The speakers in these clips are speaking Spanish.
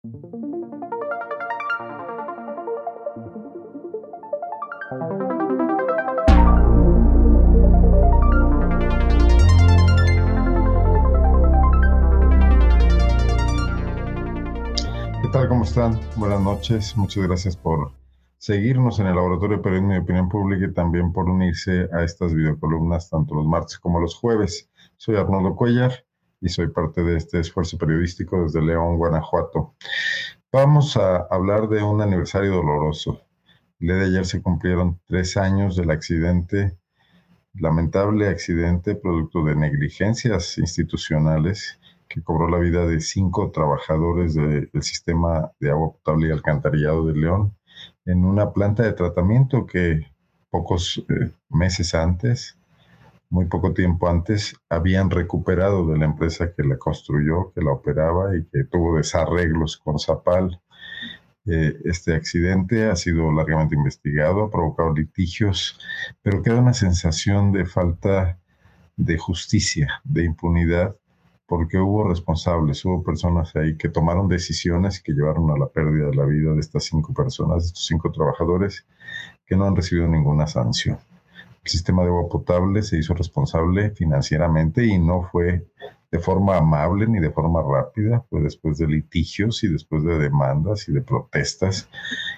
¿Qué tal? ¿Cómo están? Buenas noches. Muchas gracias por seguirnos en el Laboratorio de Periodismo y Opinión Pública y también por unirse a estas videocolumnas tanto los martes como los jueves. Soy Arnoldo Cuellar y soy parte de este esfuerzo periodístico desde León, Guanajuato. Vamos a hablar de un aniversario doloroso. El día de ayer se cumplieron tres años del accidente, lamentable accidente producto de negligencias institucionales que cobró la vida de cinco trabajadores del sistema de agua potable y alcantarillado de León en una planta de tratamiento que pocos eh, meses antes, muy poco tiempo antes, habían recuperado de la empresa que la construyó, que la operaba y que tuvo desarreglos con Zapal. Eh, este accidente ha sido largamente investigado, ha provocado litigios, pero queda una sensación de falta de justicia, de impunidad porque hubo responsables, hubo personas ahí que tomaron decisiones que llevaron a la pérdida de la vida de estas cinco personas, de estos cinco trabajadores, que no han recibido ninguna sanción. El sistema de agua potable se hizo responsable financieramente y no fue de forma amable ni de forma rápida, fue después de litigios y después de demandas y de protestas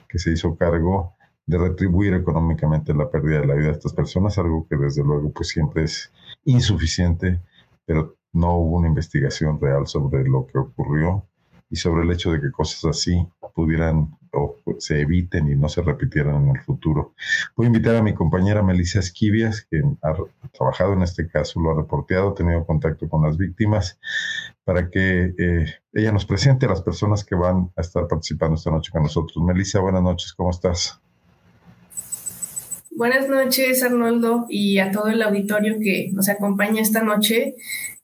que se hizo cargo de retribuir económicamente la pérdida de la vida de estas personas, algo que desde luego pues siempre es insuficiente, pero no hubo una investigación real sobre lo que ocurrió y sobre el hecho de que cosas así pudieran o se eviten y no se repitieran en el futuro. Voy a invitar a mi compañera Melissa Esquivias, que ha trabajado en este caso, lo ha reporteado, ha tenido contacto con las víctimas, para que eh, ella nos presente a las personas que van a estar participando esta noche con nosotros. Melissa, buenas noches, ¿cómo estás? Buenas noches, Arnoldo, y a todo el auditorio que nos acompaña esta noche.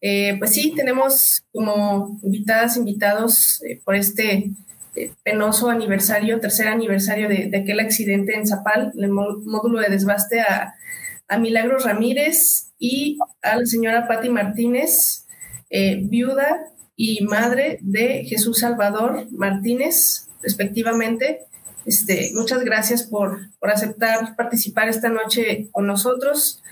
Eh, pues sí, tenemos como invitadas, invitados eh, por este eh, penoso aniversario, tercer aniversario de, aquel accidente en Zapal, el módulo de desbaste a, a, Milagros Ramírez y a la señora Patti Martínez, viuda y madre de Jesús Salvador Martínez, respectivamente. Este, muchas gracias por, por aceptar participar esta noche con nosotros.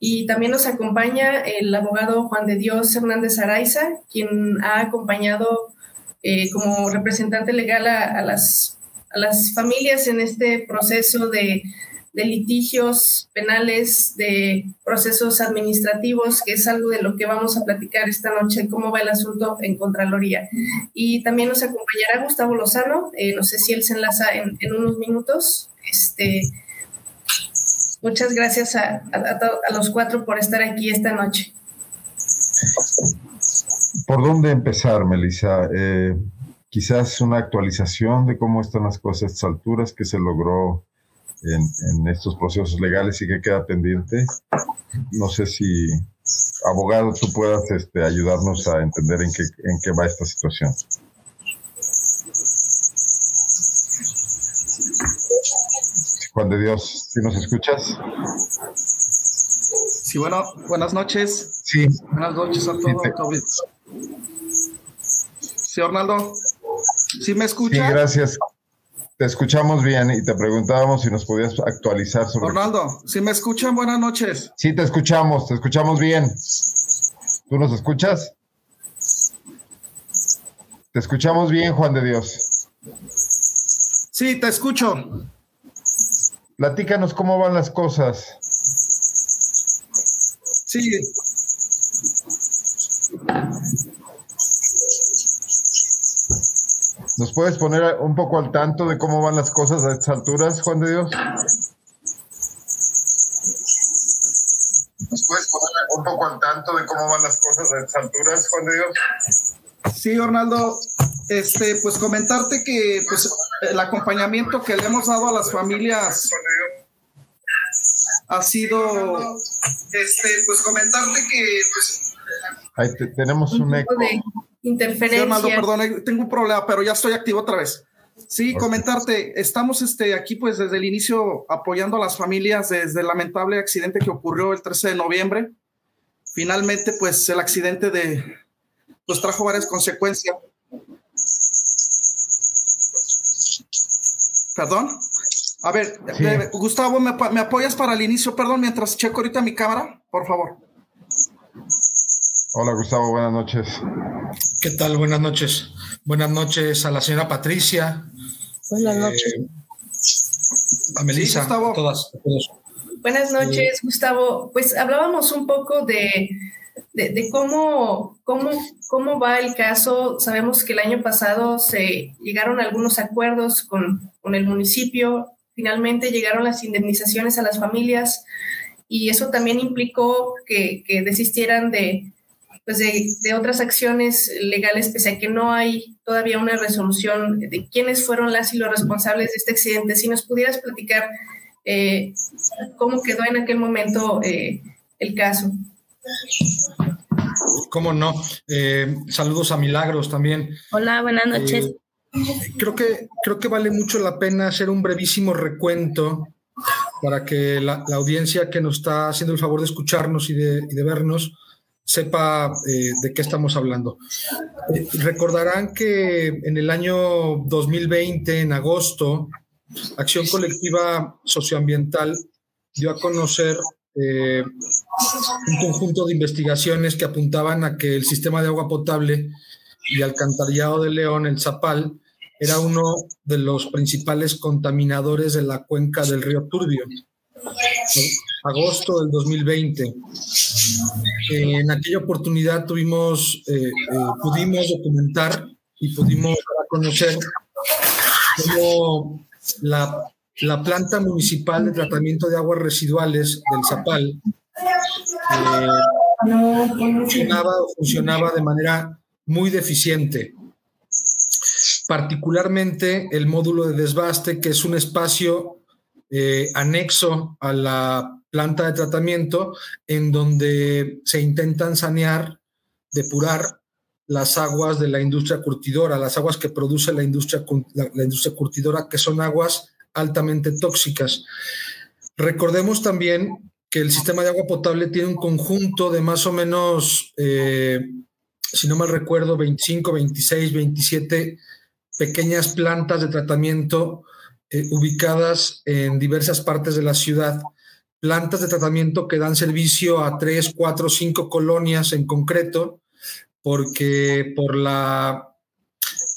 Y también nos acompaña el abogado Juan de Dios Hernández Araiza, quien ha acompañado eh, como representante legal a, las, a las familias en este proceso de, de, litigios penales, de procesos administrativos, que es algo de lo que vamos a platicar esta noche, cómo va el asunto en Contraloría. Y también nos acompañará Gustavo Lozano, eh, no sé si él se enlaza en, en unos minutos. Este, Muchas gracias a, los cuatro por estar aquí esta noche. ¿Por dónde empezar, Melissa? Eh, quizás una actualización de cómo están las cosas a estas alturas que se logró en, estos procesos legales y que queda pendiente. No sé si, abogado, tú puedas este, ayudarnos a entender en qué, en qué va esta situación. Juan de Dios, ¿sí nos escuchas? Sí, bueno, buenas noches. Sí. Buenas noches a todos. Sí, Arnaldo. ¿Sí me escuchas? Sí, gracias. Te escuchamos bien y te preguntábamos si nos podías actualizar sobre. Arnaldo, ¿sí me escuchan? Buenas noches. Sí, te escuchamos, te escuchamos bien. ¿Tú nos escuchas? Te escuchamos bien, Juan de Dios. Sí, te escucho. Platícanos cómo van las cosas. Sí. ¿Nos puedes poner un poco al tanto de cómo van las cosas a estas alturas, Juan de Dios? ¿Nos puedes poner un poco al tanto de cómo van las cosas a estas alturas, Juan de Dios? Sí, Ornaldo, este, pues comentarte que pues, el acompañamiento que le hemos dado a las familias ha sido, este, pues comentarte que, pues, Ahí tenemos un, eco. De interferencia. Sí, perdón, eh, tengo un problema, pero ya estoy activo otra vez. Sí, comentarte, estamos este, aquí pues desde el inicio apoyando a las familias desde el lamentable accidente que ocurrió el 13 de noviembre. Finalmente, pues el accidente de, pues trajo varias consecuencias. Perdón. A ver, Gustavo, ¿me, ¿me, apoyas para el inicio? Perdón, mientras checo ahorita mi cámara, por favor. Hola, Gustavo, buenas noches. ¿Qué tal? Buenas noches. Buenas noches a la señora Patricia. Buenas eh, noches. a Melissa, a todas, Buenas noches, Gustavo. Pues hablábamos un poco de, de, cómo, cómo, cómo va el caso. Sabemos que el año pasado se llegaron algunos acuerdos con, con el municipio Finalmente llegaron las indemnizaciones a las familias y eso también implicó que, desistieran de, pues de, otras acciones legales, pese a que no hay todavía una resolución de quiénes fueron las y los responsables de este accidente. Si nos pudieras platicar eh, cómo quedó en aquel momento eh, el caso. ¿Cómo no? Eh, saludos a Milagros también. Hola, buenas noches. Creo que, creo que vale mucho la pena hacer un brevísimo recuento para que la, audiencia que nos está haciendo el favor de escucharnos y de, vernos sepa eh, de qué estamos hablando. Eh, recordarán que en el año 2020, en agosto, Acción Colectiva Socioambiental dio a conocer eh, un conjunto de investigaciones que apuntaban a que el sistema de agua potable y alcantarillado de León, el Zapal, era uno de los principales contaminadores de la cuenca del río Turbio. Agosto del 2020. en aquella oportunidad tuvimos, eh, eh, pudimos documentar y pudimos conocer cómo la, la, planta municipal de tratamiento de aguas residuales del Zapal eh, funcionaba, funcionaba de manera muy deficiente particularmente el módulo de desbaste, que es un espacio eh, anexo a la planta de tratamiento en donde se intentan sanear, depurar las aguas de la industria curtidora, las aguas que produce la industria, la, industria curtidora, que son aguas altamente tóxicas. Recordemos también que el sistema de agua potable tiene un conjunto de más o menos, eh, si no mal recuerdo, 25, 26, 27 pequeñas plantas de tratamiento eh, ubicadas en diversas partes de la ciudad. Plantas de tratamiento que dan servicio a tres, cuatro, cinco colonias en concreto, porque por la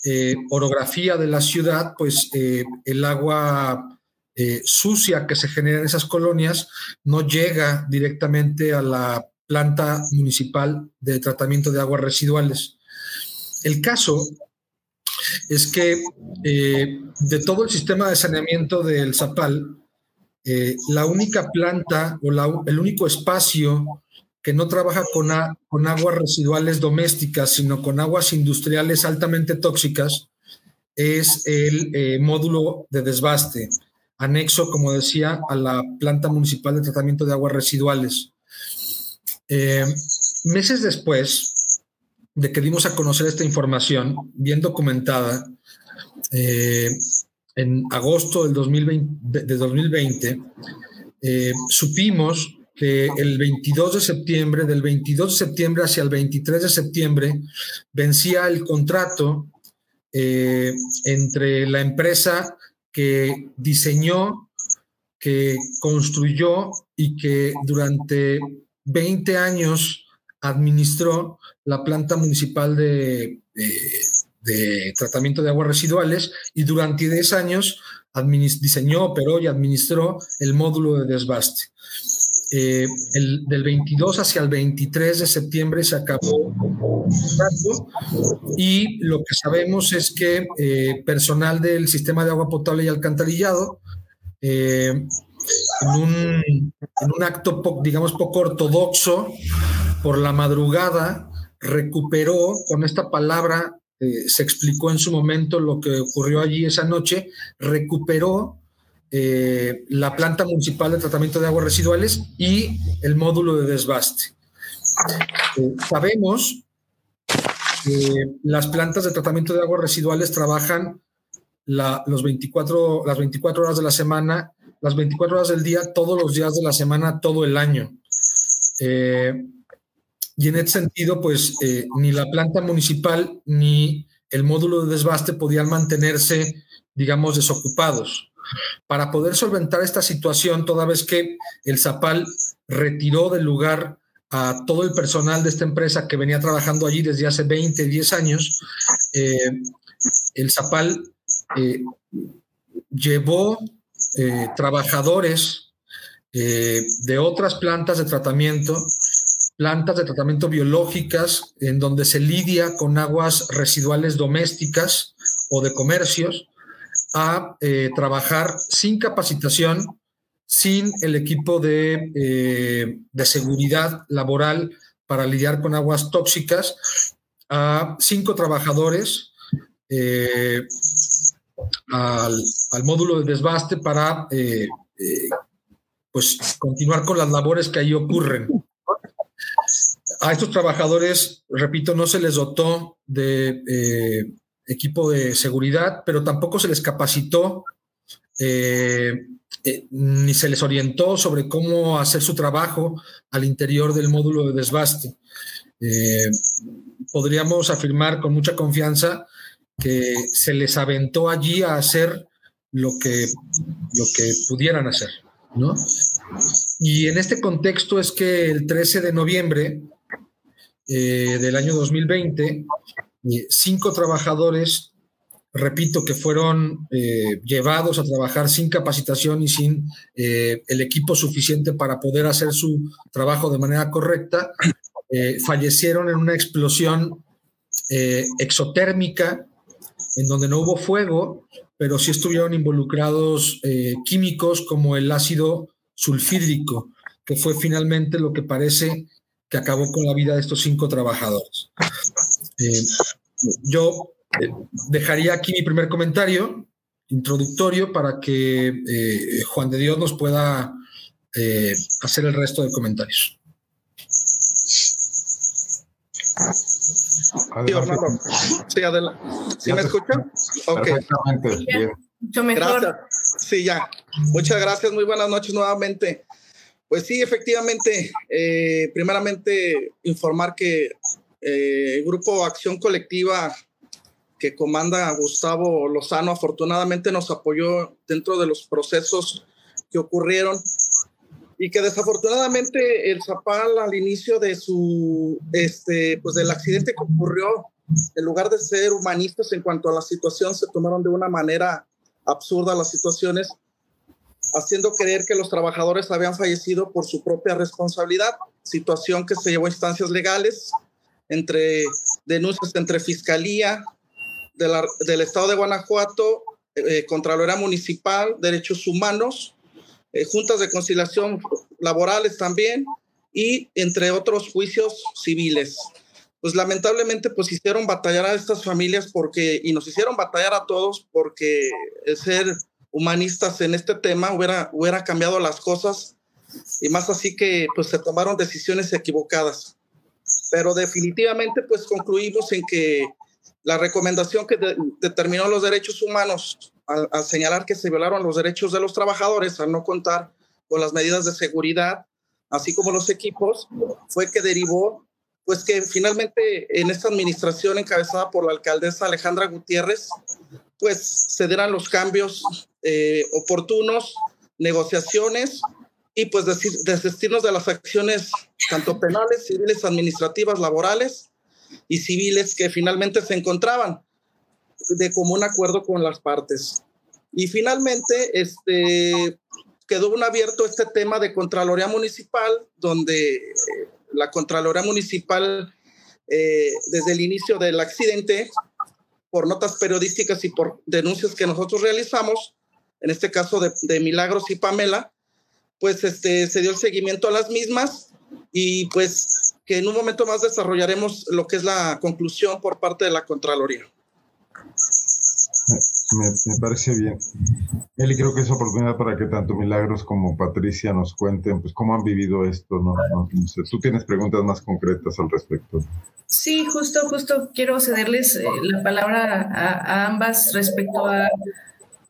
eh, orografía de la ciudad, pues eh, el agua sucia que se genera en esas colonias no llega directamente a la planta municipal de tratamiento de aguas residuales. El caso es que eh, de todo el sistema de saneamiento del Zapal, eh, la única planta o el único espacio que no trabaja con, aguas residuales domésticas, sino con aguas industriales altamente tóxicas, es el eh, módulo de desbaste, anexo, como decía, a la planta municipal de tratamiento de aguas residuales. meses después, de que dimos a conocer esta información, bien documentada, eh, en agosto del 2020, de 2020 eh, supimos que el 22 de septiembre, del 22 de septiembre hacia el 23 de septiembre, vencía el contrato eh, entre la empresa que diseñó, que construyó y que durante 20 años administró la planta municipal de, tratamiento de aguas residuales y durante 10 años diseñó, operó y administró el módulo de desbaste. Eh, el, del 22 hacia el 23 de septiembre se acabó y lo que sabemos es que eh, personal del sistema de agua potable y alcantarillado eh, en, un, en, un, acto, digamos, poco ortodoxo, por la madrugada recuperó con esta palabra, eh, se explicó en su momento lo que ocurrió allí esa noche, recuperó eh, la planta municipal de tratamiento de aguas residuales y el módulo de desbaste. Eh, sabemos que las plantas de tratamiento de aguas residuales trabajan los 24, las 24 horas de la semana, las 24 horas del día, todos los días de la semana, todo el año. Y en ese sentido, pues eh, ni la planta municipal ni el módulo de desbaste podían mantenerse, digamos, desocupados. Para poder solventar esta situación, toda vez que el Zapal retiró del lugar a todo el personal de esta empresa que venía trabajando allí desde hace 20, 10 años, eh, el Zapal eh, llevó trabajadores de otras plantas de tratamiento, plantas de tratamiento biológicas, en donde se lidia con aguas residuales domésticas o de comercios, a trabajar sin capacitación sin el equipo eh, de, seguridad laboral para lidiar con aguas tóxicas a cinco trabajadores eh, al, módulo de desbaste para eh, pues continuar con las labores que ahí ocurren. A estos trabajadores, repito, no se les dotó de equipo de seguridad, pero tampoco se les capacitó eh, ni se les orientó sobre cómo hacer su trabajo al interior del módulo de desbaste. Eh, podríamos afirmar con mucha confianza que se les aventó allí a hacer lo que, lo que pudieran hacer. Y en este contexto es que el 13 de noviembre eh, del año 2020, cinco trabajadores repito, que fueron eh, llevados a trabajar sin capacitación y sin eh, el equipo suficiente para poder hacer su trabajo de manera correcta, fallecieron en una explosión exotérmica en donde no hubo fuego, pero sí estuvieron involucrados químicos como el ácido sulfídrico, que fue finalmente lo que parece que acabó con la vida de estos cinco trabajadores. yo dejaría aquí mi primer comentario introductorio para que eh, Juan de Dios nos pueda eh, hacer el resto de comentarios. Sí, adelante. ¿Sí me escuchan? Ok. Mucho mejor. Gracias. Sí, ya. Muchas gracias. Muy buenas noches nuevamente. Pues sí, efectivamente, eh, primeramente informar que el Grupo Acción Colectiva que comanda Gustavo Lozano afortunadamente nos apoyó dentro de los procesos que ocurrieron y que desafortunadamente el Zapal al inicio de su, este, pues del accidente que ocurrió, en lugar de ser humanistas en cuanto a la situación, se tomaron de una manera absurda las situaciones, haciendo creer que los trabajadores habían fallecido por su propia responsabilidad, situación que se llevó a instancias legales, entre denuncias entre fiscalía, del Estado de Guanajuato, eh, Contraloría Municipal, Derechos Humanos, eh, juntas de conciliación laborales también, y entre otros juicios civiles. Pues lamentablemente pues hicieron batallar a estas familias porque, y nos hicieron batallar a todos porque ser humanistas en este tema hubiera, hubiera cambiado las cosas y más así que pues se tomaron decisiones equivocadas. Pero definitivamente pues concluimos en que la recomendación que determinó los derechos humanos al, señalar que se violaron los derechos de los trabajadores al no contar con las medidas de seguridad, así como los equipos, fue que derivó, pues que finalmente en esta administración encabezada por la alcaldesa Alejandra Gutiérrez, pues se dieran los cambios eh, oportunos, negociaciones y pues desistirnos de las acciones tanto penales, civiles, administrativas, laborales y civiles que finalmente se encontraban de común acuerdo con las partes. Y finalmente, este, quedó un abierto este tema de Contraloría Municipal, donde eh, la Contraloría Municipal, eh, desde el inicio del accidente, por notas periodísticas y por denuncias que nosotros realizamos, en este caso de, de Milagros y Pamela, pues este, se dio el seguimiento a las mismas y pues que en un momento más desarrollaremos lo que es la conclusión por parte de la Contraloría. Me, parece bien. Eli, creo que es oportunidad para que tanto Milagros como Patricia nos cuenten pues cómo han vivido esto, ¿no? tú tienes preguntas más concretas al respecto. Sí, justo, justo quiero cederles eh, la palabra a, ambas respecto a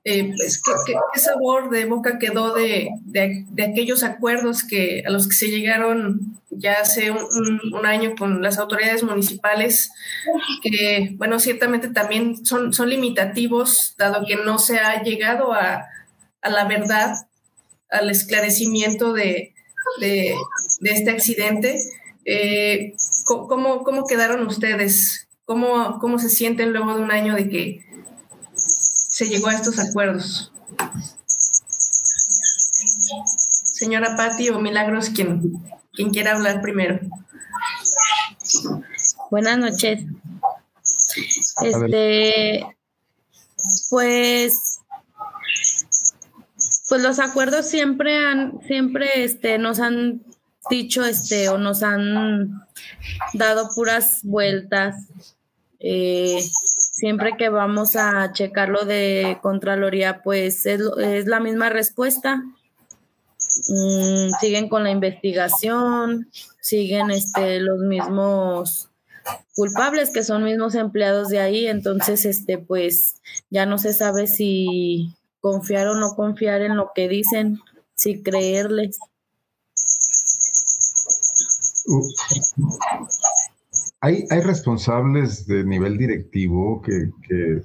eh, pues, ¿qué, sabor de boca quedó de, de, aquellos acuerdos que, a los que se llegaron ya hace un, año con las autoridades municipales, que, bueno, ciertamente también son, son limitativos, dado que no se ha llegado a, a la verdad, al esclarecimiento de, este accidente. Eh, ¿cómo, ¿Cómo quedaron ustedes? ¿Cómo, ¿Cómo se sienten luego de un año de que se llegó a estos acuerdos? Señora Patti o Milagros, quien, quien quiera hablar primero. Buenas noches. Este, pues, pues los acuerdos siempre han, siempre este, nos han dicho este o nos han dado puras vueltas. Eh, siempre que vamos a checarlo de Contraloría, pues es, es la misma respuesta. Mm, siguen con la investigación, siguen este, los mismos culpables que son mismos empleados de ahí, entonces este pues ya no se sabe si confiar o no confiar en lo que dicen, si creerles. Hay, hay responsables de nivel directivo que,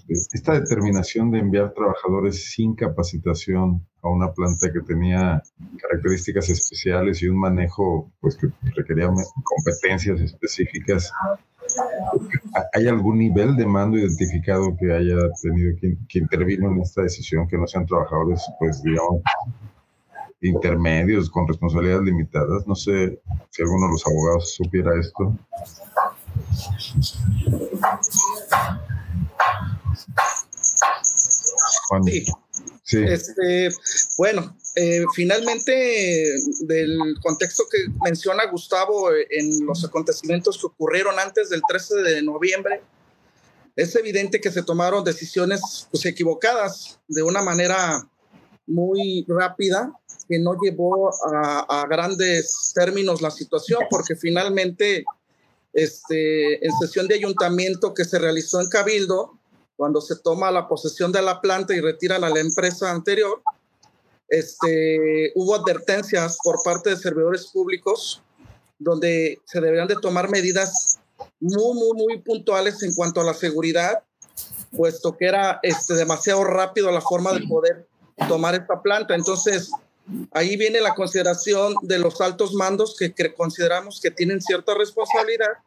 esta determinación de enviar trabajadores sin capacitación a una planta que tenía características especiales y un manejo pues que requería competencias específicas. ¿Hay algún nivel de mando identificado que haya tenido que, que intervino en esta decisión que no sean trabajadores, pues digamos, intermedios con responsabilidades limitadas? No sé si alguno de los abogados supiera esto. Sí. Este, bueno, eh, finalmente, del contexto que menciona Gustavo eh, en los acontecimientos que ocurrieron antes del 13 de noviembre, es evidente que se tomaron decisiones pues, equivocadas de una manera muy rápida que no llevó a, a grandes términos la situación, porque finalmente este, en sesión de ayuntamiento que se realizó en Cabildo, cuando se toma la posesión de la planta y retiran a la empresa anterior, este, hubo advertencias por parte de servidores públicos donde se deberían de tomar medidas muy, muy, muy puntuales en cuanto a la seguridad, puesto que era este, demasiado rápido la forma de poder tomar esta planta. Entonces, ahí viene la consideración de los altos mandos que, consideramos que tienen cierta responsabilidad,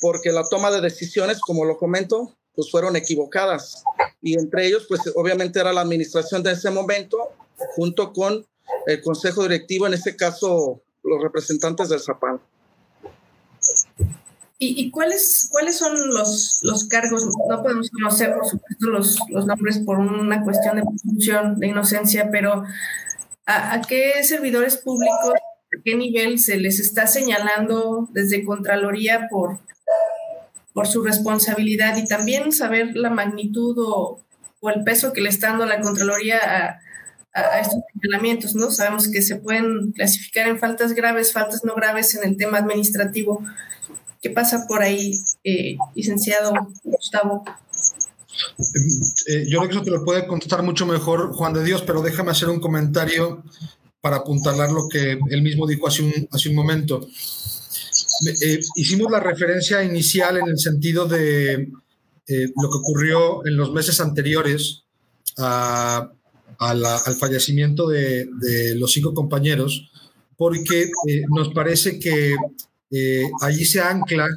porque la toma de decisiones, como lo comento, pues fueron equivocadas. Y entre ellos, pues obviamente era la administración de ese momento, junto con el consejo directivo, en este caso los representantes del Zapal. ¿Y, cuáles, cuáles son los, los cargos? No podemos conocer, por supuesto, los, los nombres por una cuestión de presunción de inocencia, pero ¿A, qué servidores públicos, a qué nivel se les está señalando desde Contraloría por, por su responsabilidad y también saber la magnitud o, el peso que le está dando la Contraloría a, estos señalamientos, ¿no? Sabemos que se pueden clasificar en faltas graves, faltas no graves en el tema administrativo. ¿Qué pasa por ahí, eh, licenciado Gustavo? Eh, yo creo que eso te lo puede contestar mucho mejor Juan de Dios, pero déjame hacer un comentario para apuntalar lo que él mismo dijo hace un, momento. Eh, hicimos la referencia inicial en el sentido de eh, lo que ocurrió en los meses anteriores al fallecimiento de, los cinco compañeros, porque nos parece que allí se ancla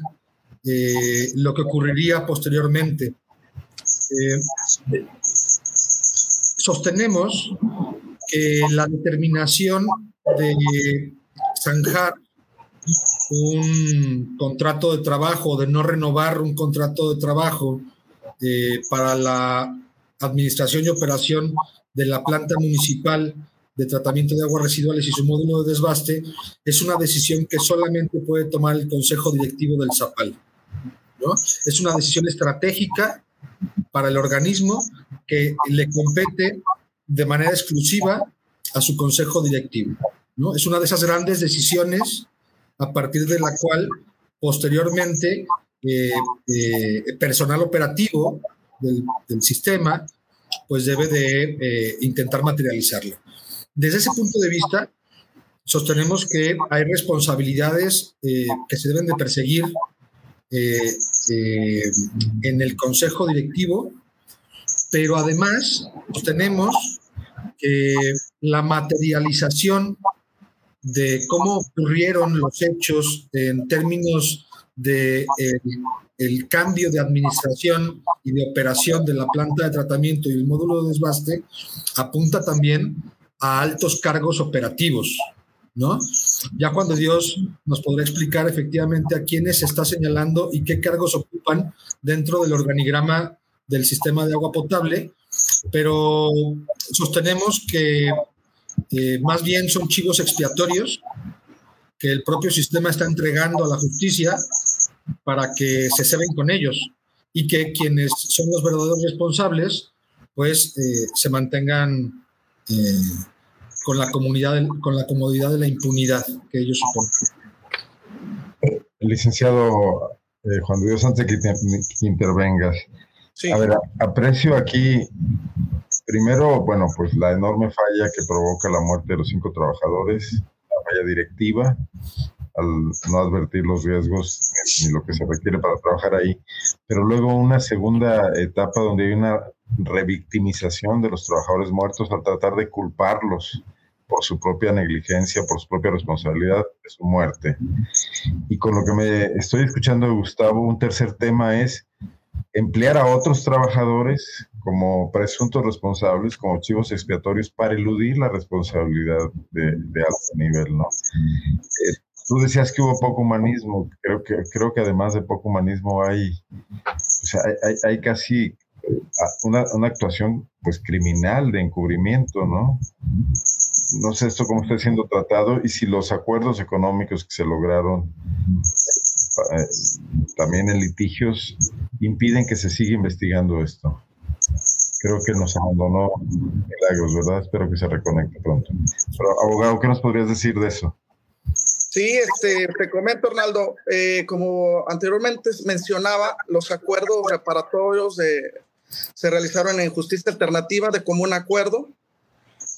lo que ocurriría posteriormente. Eh, sostenemos que la determinación de zanjar un contrato de trabajo, de no renovar un contrato de trabajo eh, para la administración y operación de la planta municipal de tratamiento de aguas residuales y su módulo de desbaste, es una decisión que solamente puede tomar el Consejo Directivo del ZAPAL. ¿no? Es una decisión estratégica para el organismo que le compete de manera exclusiva a su consejo directivo. ¿no? Es una de esas grandes decisiones a partir de la cual posteriormente eh, eh, personal operativo del, sistema pues debe de eh, intentar materializarlo. Desde ese punto de vista, sostenemos que hay responsabilidades que se deben de perseguir eh, eh, en el consejo directivo, pero además tenemos que la materialización de cómo ocurrieron los hechos en términos de el, cambio de administración y de operación de la planta de tratamiento y el módulo de desbaste apunta también a altos cargos operativos, ¿no? Ya cuando Dios nos podrá explicar efectivamente a quiénes se está señalando y qué cargos ocupan dentro del organigrama del sistema de agua potable, pero sostenemos que eh, más bien son chivos expiatorios que el propio sistema está entregando a la justicia para que se ceben con ellos y que quienes son los verdaderos responsables pues eh, se mantengan eh, con la comunidad con la comodidad de la impunidad que ellos suponen. Licenciado Juan Dios, antes de que, intervengas, a ver, aprecio aquí Primero, bueno, pues la enorme falla que provoca la muerte de los cinco trabajadores, la falla directiva, al no advertir los riesgos ni lo que se requiere para trabajar ahí. Pero luego una segunda etapa donde hay una revictimización de los trabajadores muertos al tratar de culparlos por su propia negligencia, por su propia responsabilidad de su muerte. Y con lo que me estoy escuchando Gustavo, un tercer tema es emplear a otros trabajadores como presuntos responsables, como chivos expiatorios, para eludir la responsabilidad de, alto nivel, ¿no? Eh, tú decías que hubo poco humanismo, creo que, creo que además de poco humanismo hay, hay, casi una, una, actuación pues criminal de encubrimiento, ¿no? No sé esto cómo está siendo tratado y si los acuerdos económicos que se lograron eh, también en litigios impiden que se siga investigando esto. Creo que nos abandonó Milagros, ¿verdad? Espero que se reconecte pronto. Pero, abogado, ¿qué nos podrías decir de eso? Sí, este, te comento, Arnaldo, eh, como anteriormente mencionaba, los acuerdos reparatorios se realizaron en justicia alternativa de común acuerdo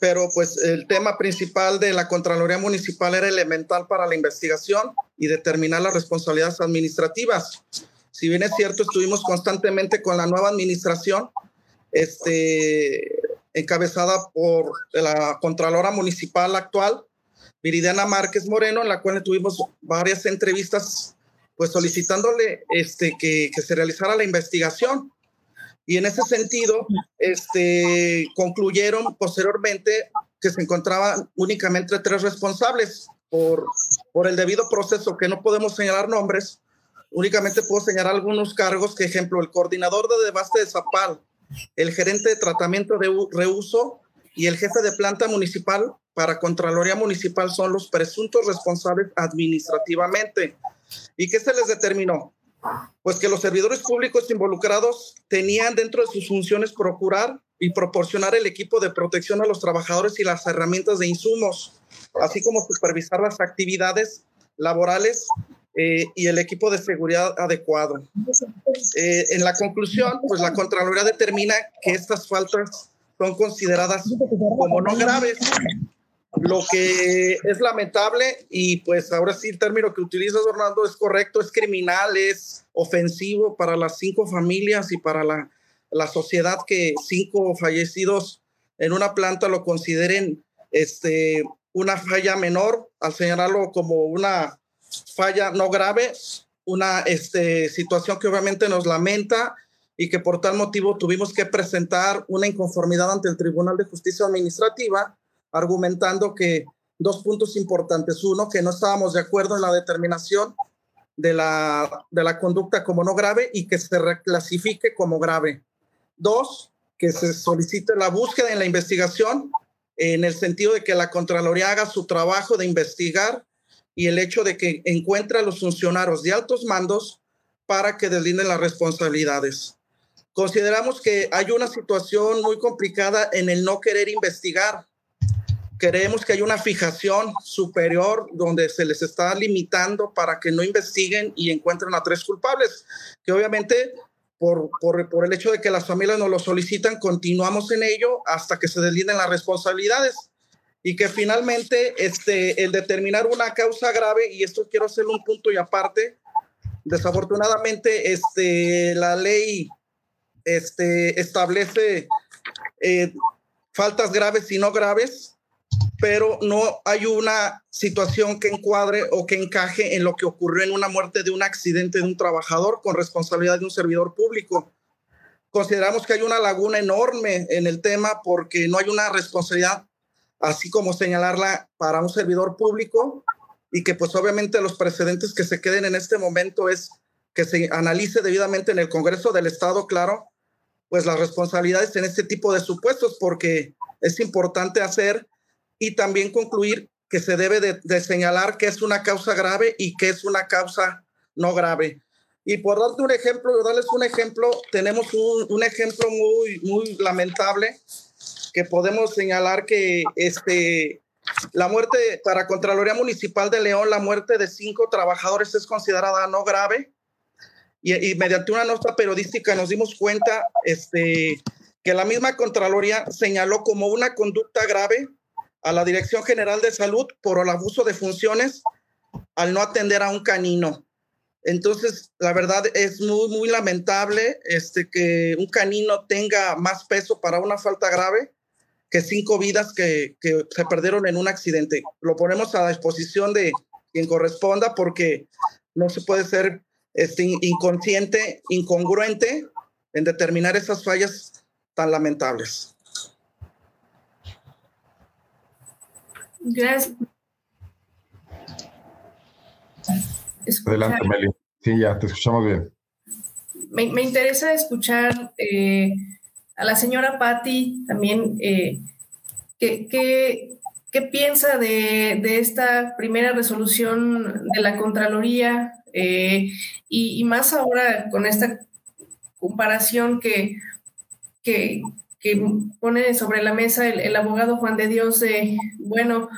pero pues el tema principal de la Contraloría Municipal era elemental para la investigación y determinar las responsabilidades administrativas. Si bien es cierto, estuvimos constantemente con la nueva administración, este, encabezada por la Contralora Municipal actual, Viridiana Márquez Moreno, en la cual tuvimos varias entrevistas, pues solicitándole este, que, que se realizara la investigación y en ese sentido, este, concluyeron posteriormente que se encontraban únicamente tres responsables por, por el debido proceso, que no podemos señalar nombres, únicamente puedo señalar algunos cargos, que ejemplo, el coordinador de debaste de Zapal, el gerente de tratamiento de reuso y el jefe de planta municipal para Contraloría Municipal son los presuntos responsables administrativamente. ¿Y qué se les determinó? Pues que los servidores públicos involucrados tenían dentro de sus funciones procurar y proporcionar el equipo de protección a los trabajadores y las herramientas de insumos, así como supervisar las actividades laborales eh, y el equipo de seguridad adecuado. Eh, en la conclusión, pues la Contraloría determina que estas faltas son consideradas como no graves lo que es lamentable y pues ahora sí el término que utilizas, Orlando, es correcto, es criminal, es ofensivo para las cinco familias y para la, la sociedad que cinco fallecidos en una planta lo consideren este, una falla menor, al señalarlo como una falla no grave, una este, situación que obviamente nos lamenta y que por tal motivo tuvimos que presentar una inconformidad ante el Tribunal de Justicia Administrativa argumentando que dos puntos importantes. Uno, que no estábamos de acuerdo en la determinación de la, de la conducta como no grave y que se reclasifique como grave. Dos, que se solicite la búsqueda en la investigación en el sentido de que la Contraloría haga su trabajo de investigar y el hecho de que encuentre a los funcionarios de altos mandos para que deslinden las responsabilidades. Consideramos que hay una situación muy complicada en el no querer investigar creemos que hay una fijación superior donde se les está limitando para que no investiguen y encuentren a tres culpables, que obviamente por, por, por, el hecho de que las familias nos lo solicitan, continuamos en ello hasta que se deslinden las responsabilidades. Y que finalmente este, el determinar una causa grave, y esto quiero hacer un punto y aparte, desafortunadamente este, la ley este, establece eh, faltas graves y no graves, pero no hay una situación que encuadre o que encaje en lo que ocurrió en una muerte de un accidente de un trabajador con responsabilidad de un servidor público. Consideramos que hay una laguna enorme en el tema porque no hay una responsabilidad, así como señalarla para un servidor público y que pues obviamente los precedentes que se queden en este momento es que se analice debidamente en el Congreso del Estado, claro, pues las responsabilidades en este tipo de supuestos, porque es importante hacer y también concluir que se debe de, señalar que es una causa grave y que es una causa no grave. Y por darte un ejemplo, darles un ejemplo, tenemos un, un, ejemplo muy, muy lamentable que podemos señalar que este, la muerte para Contraloría Municipal de León, la muerte de cinco trabajadores es considerada no grave y, mediante una nota periodística nos dimos cuenta este, que la misma Contraloría señaló como una conducta grave a la Dirección General de Salud por el abuso de funciones al no atender a un canino. Entonces, la verdad es muy, muy lamentable este, que un canino tenga más peso para una falta grave que cinco vidas que, que se perdieron en un accidente. Lo ponemos a la disposición de quien corresponda porque no se puede ser este, inconsciente, incongruente en determinar esas fallas tan lamentables. Gracias. Adelante, Meli. Sí, ya, te escuchamos bien. Me, interesa escuchar eh, a la señora Patti también. Eh, ¿qué, piensa de, de, esta primera resolución de la Contraloría? Eh, y, más ahora con esta comparación que, que, pone sobre la mesa el, abogado Juan de Dios de, bueno,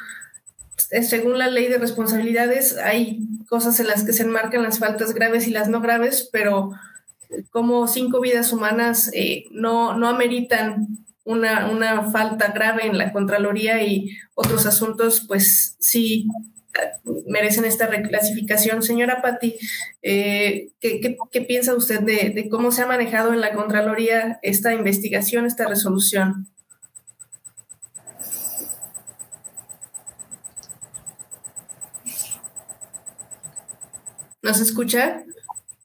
eh, según la ley de responsabilidades hay cosas en las que se enmarcan las faltas graves y las no graves, pero como cinco vidas humanas eh, no, no ameritan una, una falta grave en la Contraloría y otros asuntos, pues sí merecen esta reclasificación. Señora Patti, eh, ¿qué, piensa usted de, cómo se ha manejado en la Contraloría esta investigación, esta resolución? ¿Nos escucha?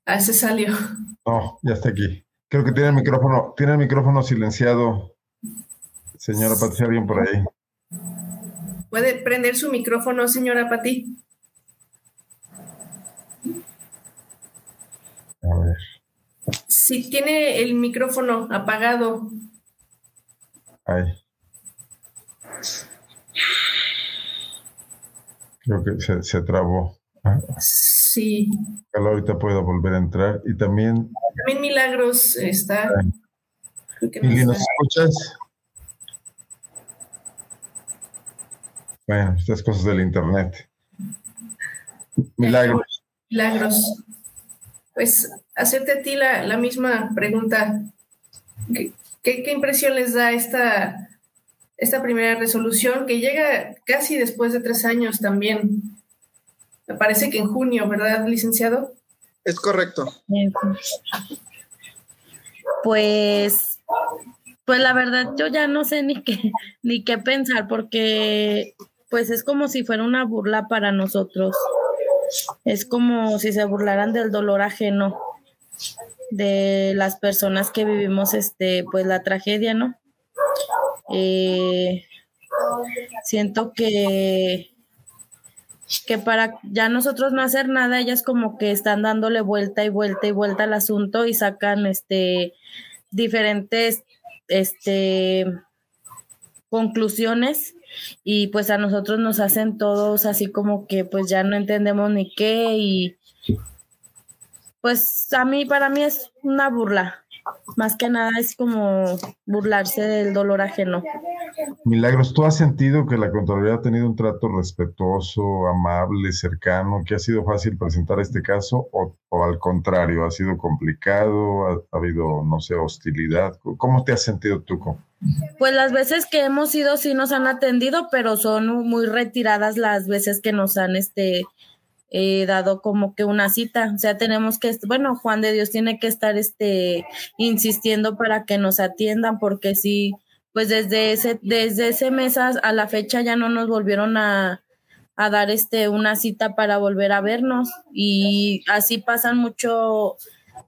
Ah, se salió. No, ya está aquí. Creo que tiene el micrófono, tiene el micrófono silenciado. Señora Patricia, bien por ahí. ¿Puede prender su micrófono, señora Pati? A ver. Si tiene el micrófono apagado. Ahí. Creo que se, se trabó. Sí. ahorita puedo volver a entrar. Y también. También Milagros está. ¿Y nos escuchas? Bueno, estas cosas del Internet. Milagros. Milagros. Pues hacerte a ti la, misma pregunta. ¿Qué, impresión les da esta, esta primera resolución que llega casi después de tres años también? Me parece que en junio, ¿verdad, licenciado? Es correcto. Pues, pues la verdad yo ya no sé ni qué, ni qué pensar porque pues es como si fuera una burla para nosotros. Es como si se burlaran del dolor ajeno de las personas que vivimos este pues la tragedia, ¿no? Eh, siento que que para ya nosotros no hacer nada, ellas como que están dándole vuelta y vuelta y vuelta al asunto y sacan este diferentes este conclusiones y pues a nosotros nos hacen todos así como que pues ya no entendemos ni qué y pues a mí para mí es una burla más que nada es como burlarse del dolor ajeno. Milagros, ¿tú has sentido que la Contraloría ha tenido un trato respetuoso, amable, cercano, que ha sido fácil presentar este caso o, al contrario, ha sido complicado, ha, habido, no sé, hostilidad? ¿Cómo te has sentido tú? Pues las veces que hemos ido sí nos han atendido, pero son muy retiradas las veces que nos han este eh, dado como que una cita. O sea, tenemos que, bueno, Juan de Dios tiene que estar este, insistiendo para que nos atiendan, porque sí, pues desde ese, desde ese mes a, la fecha ya no nos volvieron a, a dar este una cita para volver a vernos y así pasan mucho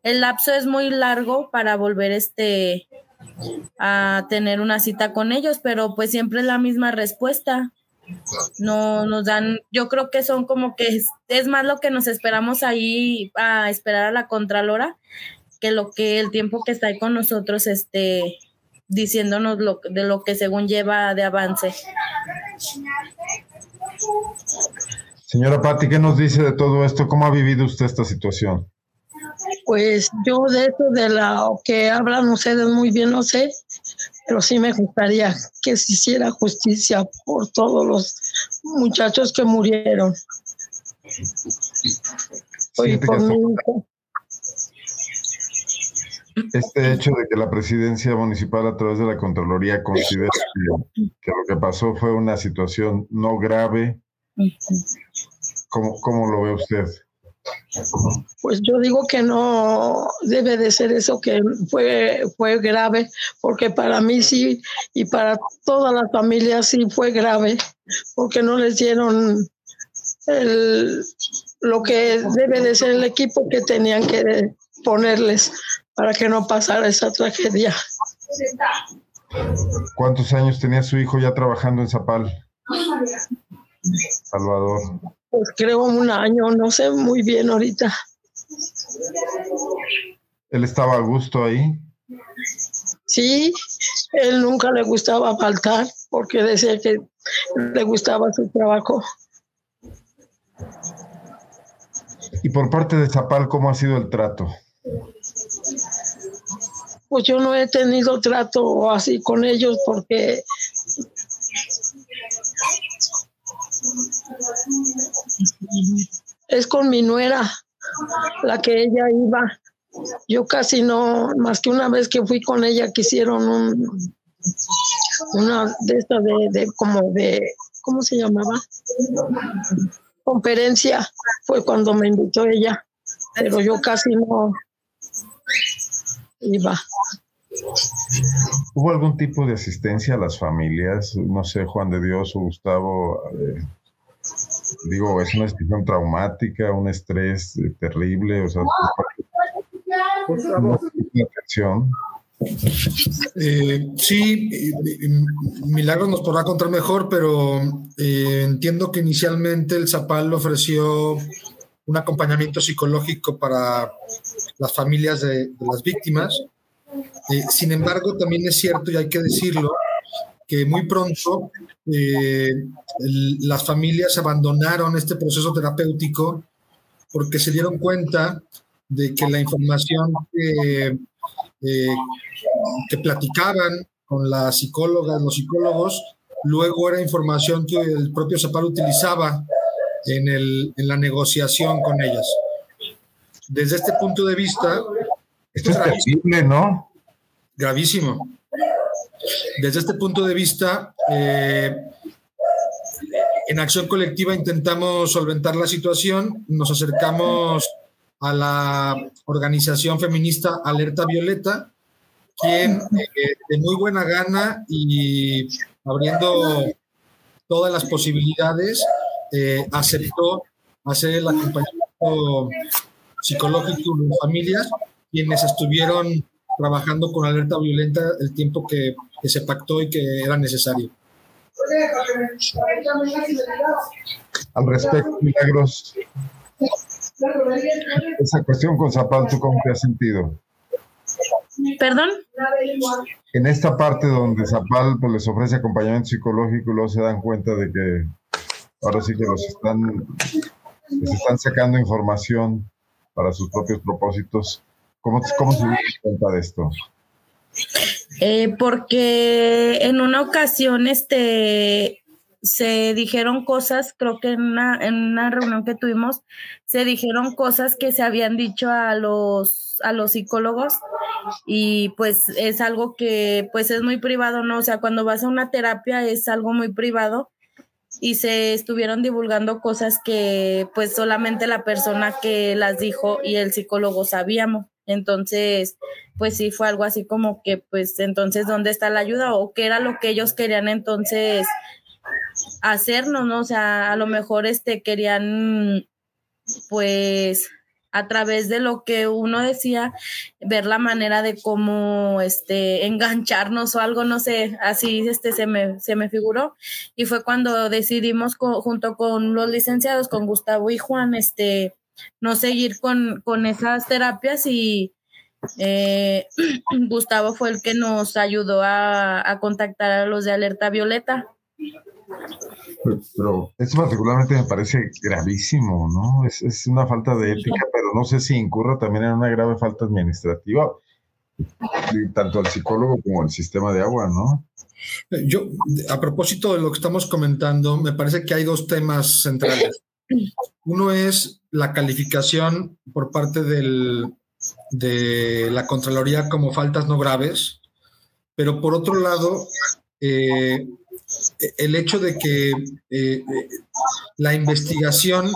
el lapso es muy largo para volver este a tener una cita con ellos, pero pues siempre es la misma respuesta. No nos dan, yo creo que son como que es, más lo que nos esperamos ahí a esperar a la contralora que lo que el tiempo que está ahí con nosotros este diciéndonos lo, de lo que según lleva de avance. Señora Patti, ¿qué nos dice de todo esto? ¿Cómo ha vivido usted esta situación? Pues yo de eso de lo que hablan ustedes muy bien no sé, pero sí me gustaría que se hiciera justicia por todos los muchachos que murieron. Este hecho de que la presidencia municipal a través de la Contraloría considera que, lo que pasó fue una situación no grave, ¿cómo, cómo lo ve usted? Pues yo digo que no debe de ser eso que fue, fue grave, porque para mí sí y para todas las familias sí fue grave, porque no les dieron el, lo que debe de ser el equipo que tenían que ponerles para que no pasara esa tragedia. ¿Cuántos años tenía su hijo ya trabajando en Zapal? Salvador. Pues creo un año, no sé muy bien ahorita. ¿Él estaba a gusto ahí? Sí, él nunca le gustaba faltar porque decía que le gustaba su trabajo. ¿Y por parte de Zapal cómo ha sido el trato? Pues yo no he tenido trato así con ellos porque es con mi nuera, la que ella iba. Yo casi no, más que una vez que fui con ella, que hicieron un, una de estas de, de, como de, ¿cómo se llamaba? Conferencia, fue cuando me invitó ella, pero yo casi no iba. ¿Hubo algún tipo de asistencia a las familias? No sé, Juan de Dios o Gustavo. Eh, digo, es una situación traumática, un estrés eh, terrible, o sea, eh, sí, Milagros nos podrá contar mejor, pero entiendo que inicialmente el Zapal ofreció un acompañamiento psicológico para las familias de las víctimas. Eh, sin embargo, también es cierto, y hay que decirlo, que muy pronto eh, las familias abandonaron este proceso terapéutico porque se dieron cuenta de que la información que, eh, que platicaban con las psicólogas, los psicólogos, luego era información que el propio Zapal utilizaba en, el, en la negociación con ellas. Desde este punto de vista... Esto es terrible, ¿no? gravísimo. Desde este punto de vista, eh, en acción colectiva intentamos solventar la situación, nos acercamos a la organización feminista Alerta Violeta, quien eh, de muy buena gana y abriendo todas las posibilidades, eh, aceptó hacer el acompañamiento psicológico de familias, quienes estuvieron trabajando con alerta violenta el tiempo que, se pactó y que era necesario. Al respecto, Milagros, esa cuestión con Zapal, ¿tú cómo te has sentido? ¿Perdón? En esta parte donde Zapal pues, les ofrece acompañamiento psicológico y luego se dan cuenta de que ahora sí que los están, les están sacando información para sus propios propósitos. ¿Cómo, cómo se dio cuenta de esto? Eh, porque en una ocasión este, se dijeron cosas, creo que en una, en una reunión que tuvimos, se dijeron cosas que se habían dicho a los, a los psicólogos y pues es algo que pues es muy privado, ¿no? O sea, cuando vas a una terapia es algo muy privado y se estuvieron divulgando cosas que pues solamente la persona que las dijo y el psicólogo sabíamos. Entonces, pues sí fue algo así como que, pues entonces, ¿dónde está la ayuda? O qué era lo que ellos querían entonces hacernos, ¿no? O sea, a lo mejor este querían, pues, a través de lo que uno decía, ver la manera de cómo este engancharnos o algo, no sé, así este se me, se me figuró. Y fue cuando decidimos junto con los licenciados, con Gustavo y Juan, este, no seguir con, con esas terapias y eh, Gustavo fue el que nos ayudó a, a contactar a los de Alerta Violeta. Pero eso particularmente me parece gravísimo, ¿no? Es, es, una falta de ética, pero no sé si incurra también en una grave falta administrativa, tanto el psicólogo como el sistema de agua, ¿no? Yo, a propósito de lo que estamos comentando, me parece que hay dos temas centrales. Uno es la calificación por parte del, de la Contraloría como faltas no graves, pero por otro lado, eh, el hecho de que eh, la investigación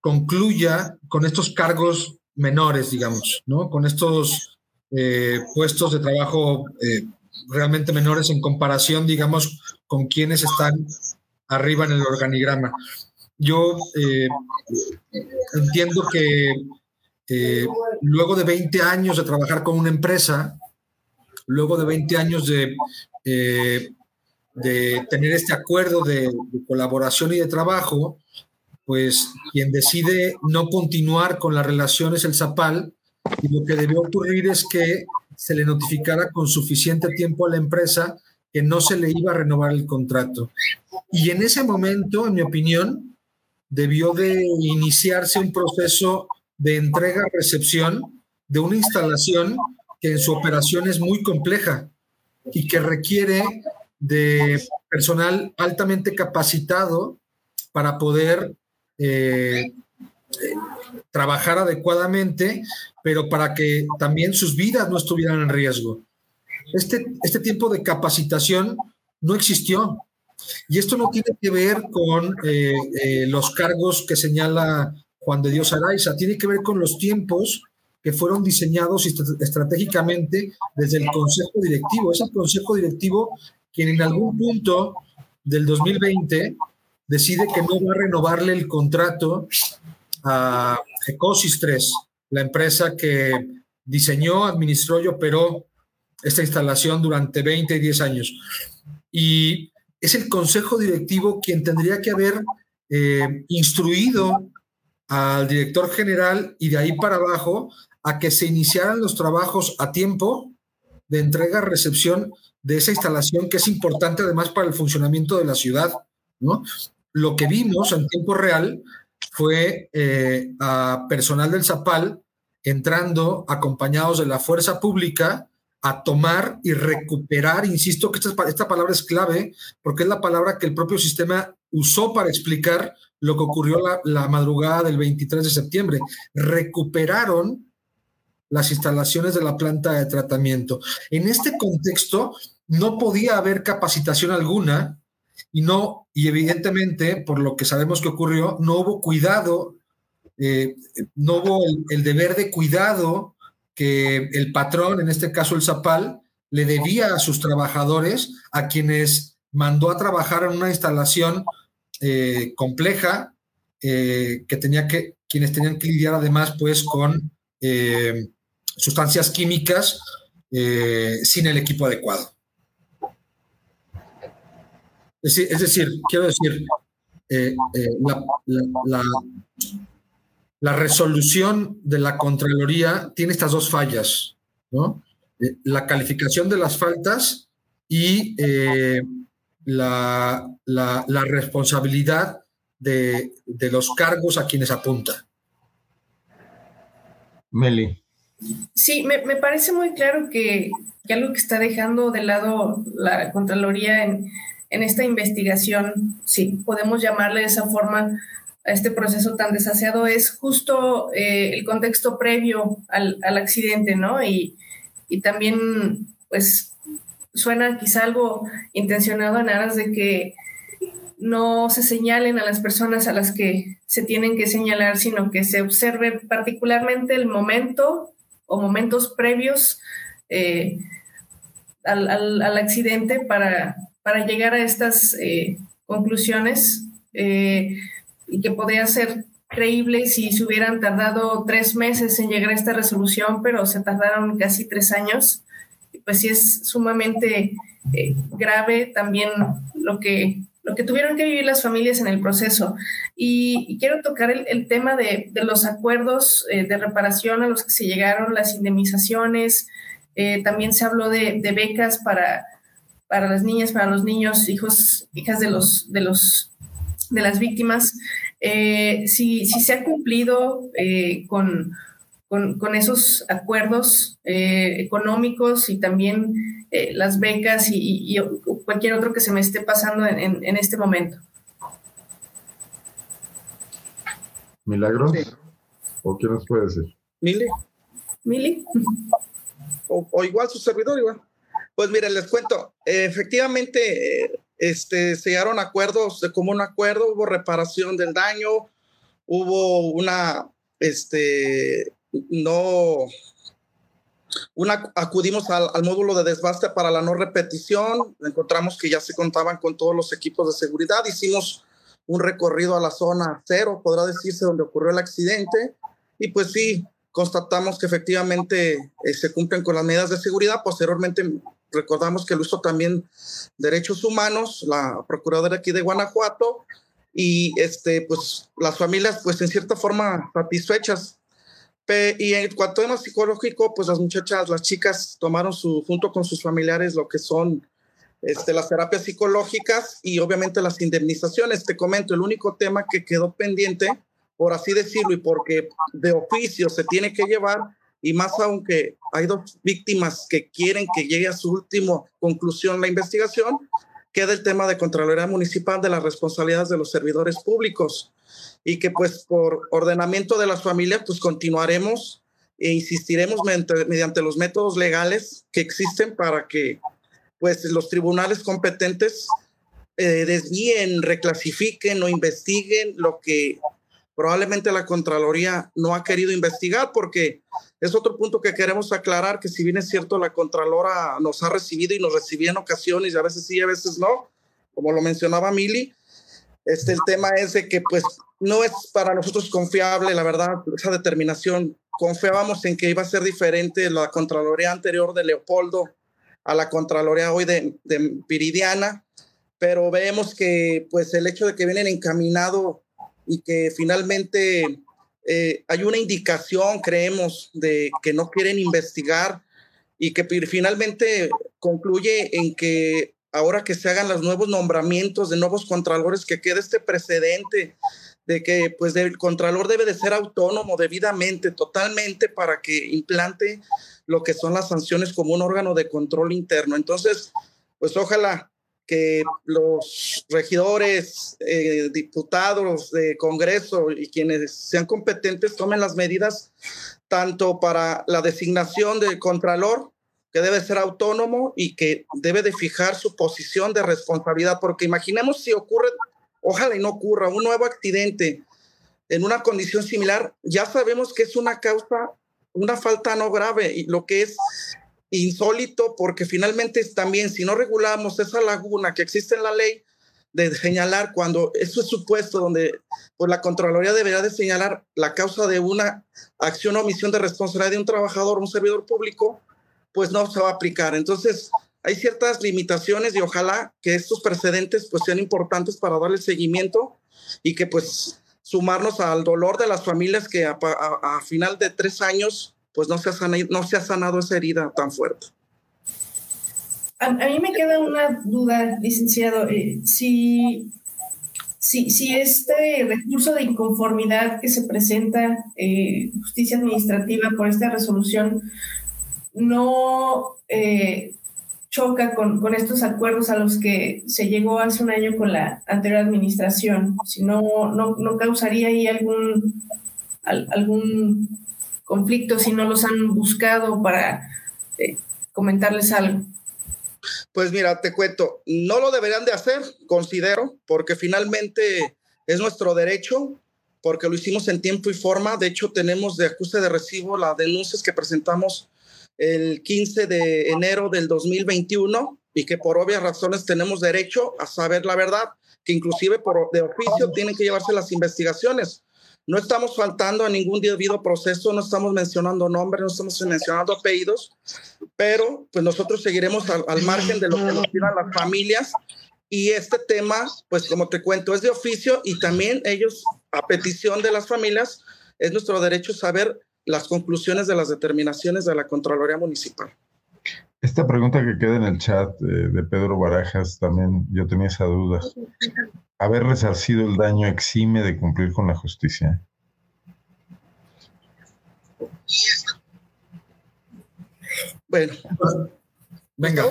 concluya con estos cargos menores, digamos, ¿no? Con estos eh, puestos de trabajo realmente menores en comparación, digamos, con quienes están arriba en el organigrama. Yo entiendo que luego de 20 años de trabajar con una empresa, luego de 20 años de de tener este acuerdo de, colaboración y de trabajo, pues quien decide no continuar con la relación es el Zapal y lo que debió ocurrir es que se le notificara con suficiente tiempo a la empresa que no se le iba a renovar el contrato. Y en ese momento, en mi opinión, debió de iniciarse un proceso de entrega-recepción de una instalación que en su operación es muy compleja y que requiere de personal altamente capacitado para poder eh, trabajar adecuadamente, pero para que también sus vidas no estuvieran en riesgo. Este, este tiempo de capacitación no existió. Y esto no tiene que ver con eh, los cargos que señala Juan de Dios Araiza, tiene que ver con los tiempos que fueron diseñados estratégicamente desde el Consejo Directivo. Es el Consejo Directivo quien en algún punto del 2020 decide que no va a renovarle el contrato a Ecosis 3, la empresa que diseñó, administró y operó esta instalación durante 20 y 10 años. Y es el consejo directivo quien tendría que haber eh, instruido al director general y de ahí para abajo a que se iniciaran los trabajos a tiempo de entrega-recepción de esa instalación que es importante además para el funcionamiento de la ciudad. ¿no? Lo que vimos en tiempo real fue eh, a personal del Zapal entrando acompañados de la fuerza pública a tomar y recuperar, insisto que esta, esta palabra es clave porque es la palabra que el propio sistema usó para explicar lo que ocurrió la, madrugada del 23 de septiembre. Recuperaron las instalaciones de la planta de tratamiento. En este contexto, no podía haber capacitación alguna y no, y evidentemente, por lo que sabemos que ocurrió, no hubo cuidado, eh, no hubo el, deber de cuidado que el patrón, en este caso el Zapal, le debía a sus trabajadores, a quienes mandó a trabajar en una instalación eh, compleja, eh, que tenía que, quienes tenían que lidiar además pues con sustancias químicas sin el equipo adecuado. Es decir, quiero decir, eh, eh, la, resolución de la Contraloría tiene estas dos fallas, ¿no? Eh, la calificación de las faltas y la, responsabilidad de, los cargos a quienes apunta. Meli. Sí, me, me, parece muy claro que, que algo que está dejando de lado la Contraloría en, en esta investigación, si podemos llamarle de esa forma a este proceso tan desaseado, es justo eh, el contexto previo al, accidente, ¿no? Y, también, pues, suena quizá algo intencionado en aras de que no se señalen a las personas a las que se tienen que señalar, sino que se observe particularmente el momento o momentos previos eh, al, accidente para, para llegar a estas eh, conclusiones y que podría ser creíble si se hubieran tardado tres meses en llegar a esta resolución, pero se tardaron casi tres años. Pues sí es sumamente grave también lo que lo que tuvieron que vivir las familias en el proceso. Y, quiero tocar el, tema de, los acuerdos eh, de reparación a los que se llegaron, las indemnizaciones. Eh, también se habló de, becas para, para las niñas, para los niños, hijos, hijas de los, de los de las víctimas. Eh, si, si, se ha cumplido con con, esos acuerdos eh, económicos y también eh, las becas y, cualquier otro que se me esté pasando en, este momento. ¿Milagros? ¿O qué nos puede decir? Mili. Mili. O, igual su servidor, igual. Pues miren, les cuento, efectivamente, este, se llegaron acuerdos de común acuerdo, hubo reparación del daño, hubo una este, no una, acudimos al, módulo de desbaste para la no repetición, encontramos que ya se contaban con todos los equipos de seguridad, hicimos un recorrido a la zona cero, podrá decirse, donde ocurrió el accidente, y pues sí, constatamos que efectivamente eh, se cumplen con las medidas de seguridad. Posteriormente recordamos que lo hizo también Derechos Humanos, la procuradora aquí de Guanajuato, y este, pues las familias, pues en cierta forma satisfechas y en cuanto a tema psicológico, pues las muchachas, las chicas tomaron su, junto con sus familiares lo que son este, las terapias psicológicas y obviamente las indemnizaciones. Te comento, el único tema que quedó pendiente, por así decirlo, y porque de oficio se tiene que llevar, y más aunque hay dos víctimas que quieren que llegue a su última conclusión la investigación, queda el tema de Contraloría Municipal de las responsabilidades de los servidores públicos. Y que pues por ordenamiento de las familias pues continuaremos e insistiremos mediante, los métodos legales que existen para que pues los tribunales competentes eh, desvíen, reclasifiquen o investiguen lo que probablemente la Contraloría no ha querido investigar, porque es otro punto que queremos aclarar, que si bien es cierto, la Contralora nos ha recibido y nos recibía en ocasiones, y a veces sí, a veces no, como lo mencionaba Mili, este, el tema es de que pues no es para nosotros confiable, la verdad, esa determinación. Confiábamos en que iba a ser diferente la Contraloría anterior de Leopoldo a la Contraloría hoy de, de pero vemos que pues el hecho de que vienen encaminado y que finalmente eh, hay una indicación, creemos, de que no quieren investigar y que finalmente concluye en que ahora que se hagan los nuevos nombramientos de nuevos contralores, que quede este precedente de que pues el contralor debe de ser autónomo debidamente, totalmente, para que implante lo que son las sanciones como un órgano de control interno. Entonces, pues ojalá que los regidores, eh, diputados de Congreso y quienes sean competentes tomen las medidas tanto para la designación del Contralor, que debe ser autónomo y que debe de fijar su posición de responsabilidad, porque imaginemos si ocurre, ojalá y no ocurra, un nuevo accidente en una condición similar, ya sabemos que es una causa, una falta no grave, y lo que es insólito porque finalmente también si no regulamos esa laguna que existe en la ley de señalar cuando eso es supuesto donde pues la Contraloría debería de señalar la causa de una acción o omisión de responsabilidad de un trabajador, un servidor público, pues no se va a aplicar. Entonces, hay ciertas limitaciones y ojalá que estos precedentes pues sean importantes para darle seguimiento y que pues sumarnos al dolor de las familias que a final de tres años pues no se ha sanado, esa herida tan fuerte. A, mí me queda una duda, licenciado. Eh, si, si, este recurso de inconformidad que se presenta eh, justicia administrativa por esta resolución no eh, choca con, estos acuerdos a los que se llegó hace un año con la anterior administración, si no, no, no causaría ahí algún, algún conflictos si no los han buscado para eh, comentarles algo? Pues mira, te cuento, no lo deberían de hacer, considero, porque finalmente es nuestro derecho, porque lo hicimos en tiempo y forma. De hecho, tenemos de acuse de recibo las denuncias que presentamos el 15 de enero del 2021 y que por obvias razones tenemos derecho a saber la verdad, que inclusive por de oficio tienen que llevarse las investigaciones. No estamos faltando a ningún debido proceso, no estamos mencionando nombres, no estamos mencionando apellidos, pero pues nosotros seguiremos al, al margen de lo que nos pidan las familias y este tema, pues como te cuento, es de oficio y también ellos, a petición de las familias, es nuestro derecho saber las conclusiones de las determinaciones de la Contraloría Municipal. Esta pregunta que queda en el chat eh, de Pedro Barajas, también yo tenía esa duda. ¿Haber resarcido el daño exime de cumplir con la justicia? Bueno. Venga,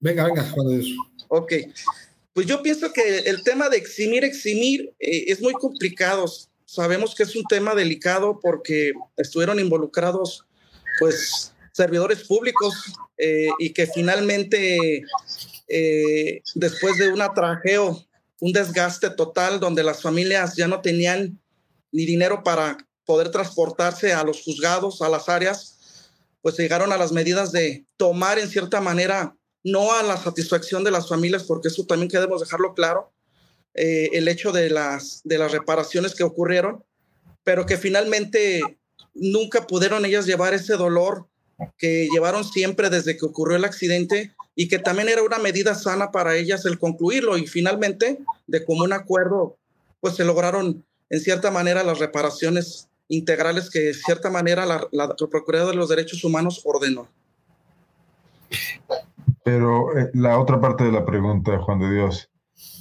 venga, venga, Juan de Dios. Ok. Pues yo pienso que el tema de eximir, eximir eh, es muy complicado. Sabemos que es un tema delicado porque estuvieron involucrados, pues, servidores públicos eh, y que finalmente, eh, después de un atrajeo, un desgaste total donde las familias ya no tenían ni dinero para poder transportarse a los juzgados, a las áreas, pues llegaron a las medidas de tomar en cierta manera, no a la satisfacción de las familias, porque eso también queremos dejarlo claro, eh, el hecho de las, de las reparaciones que ocurrieron, pero que finalmente nunca pudieron ellas llevar ese dolor que llevaron siempre desde que ocurrió el accidente y que también era una medida sana para ellas el concluirlo y finalmente de común acuerdo pues se lograron en cierta manera las reparaciones integrales que de cierta manera la, la, Procuraduría de los Derechos Humanos ordenó. Pero eh, la otra parte de la pregunta, Juan de Dios,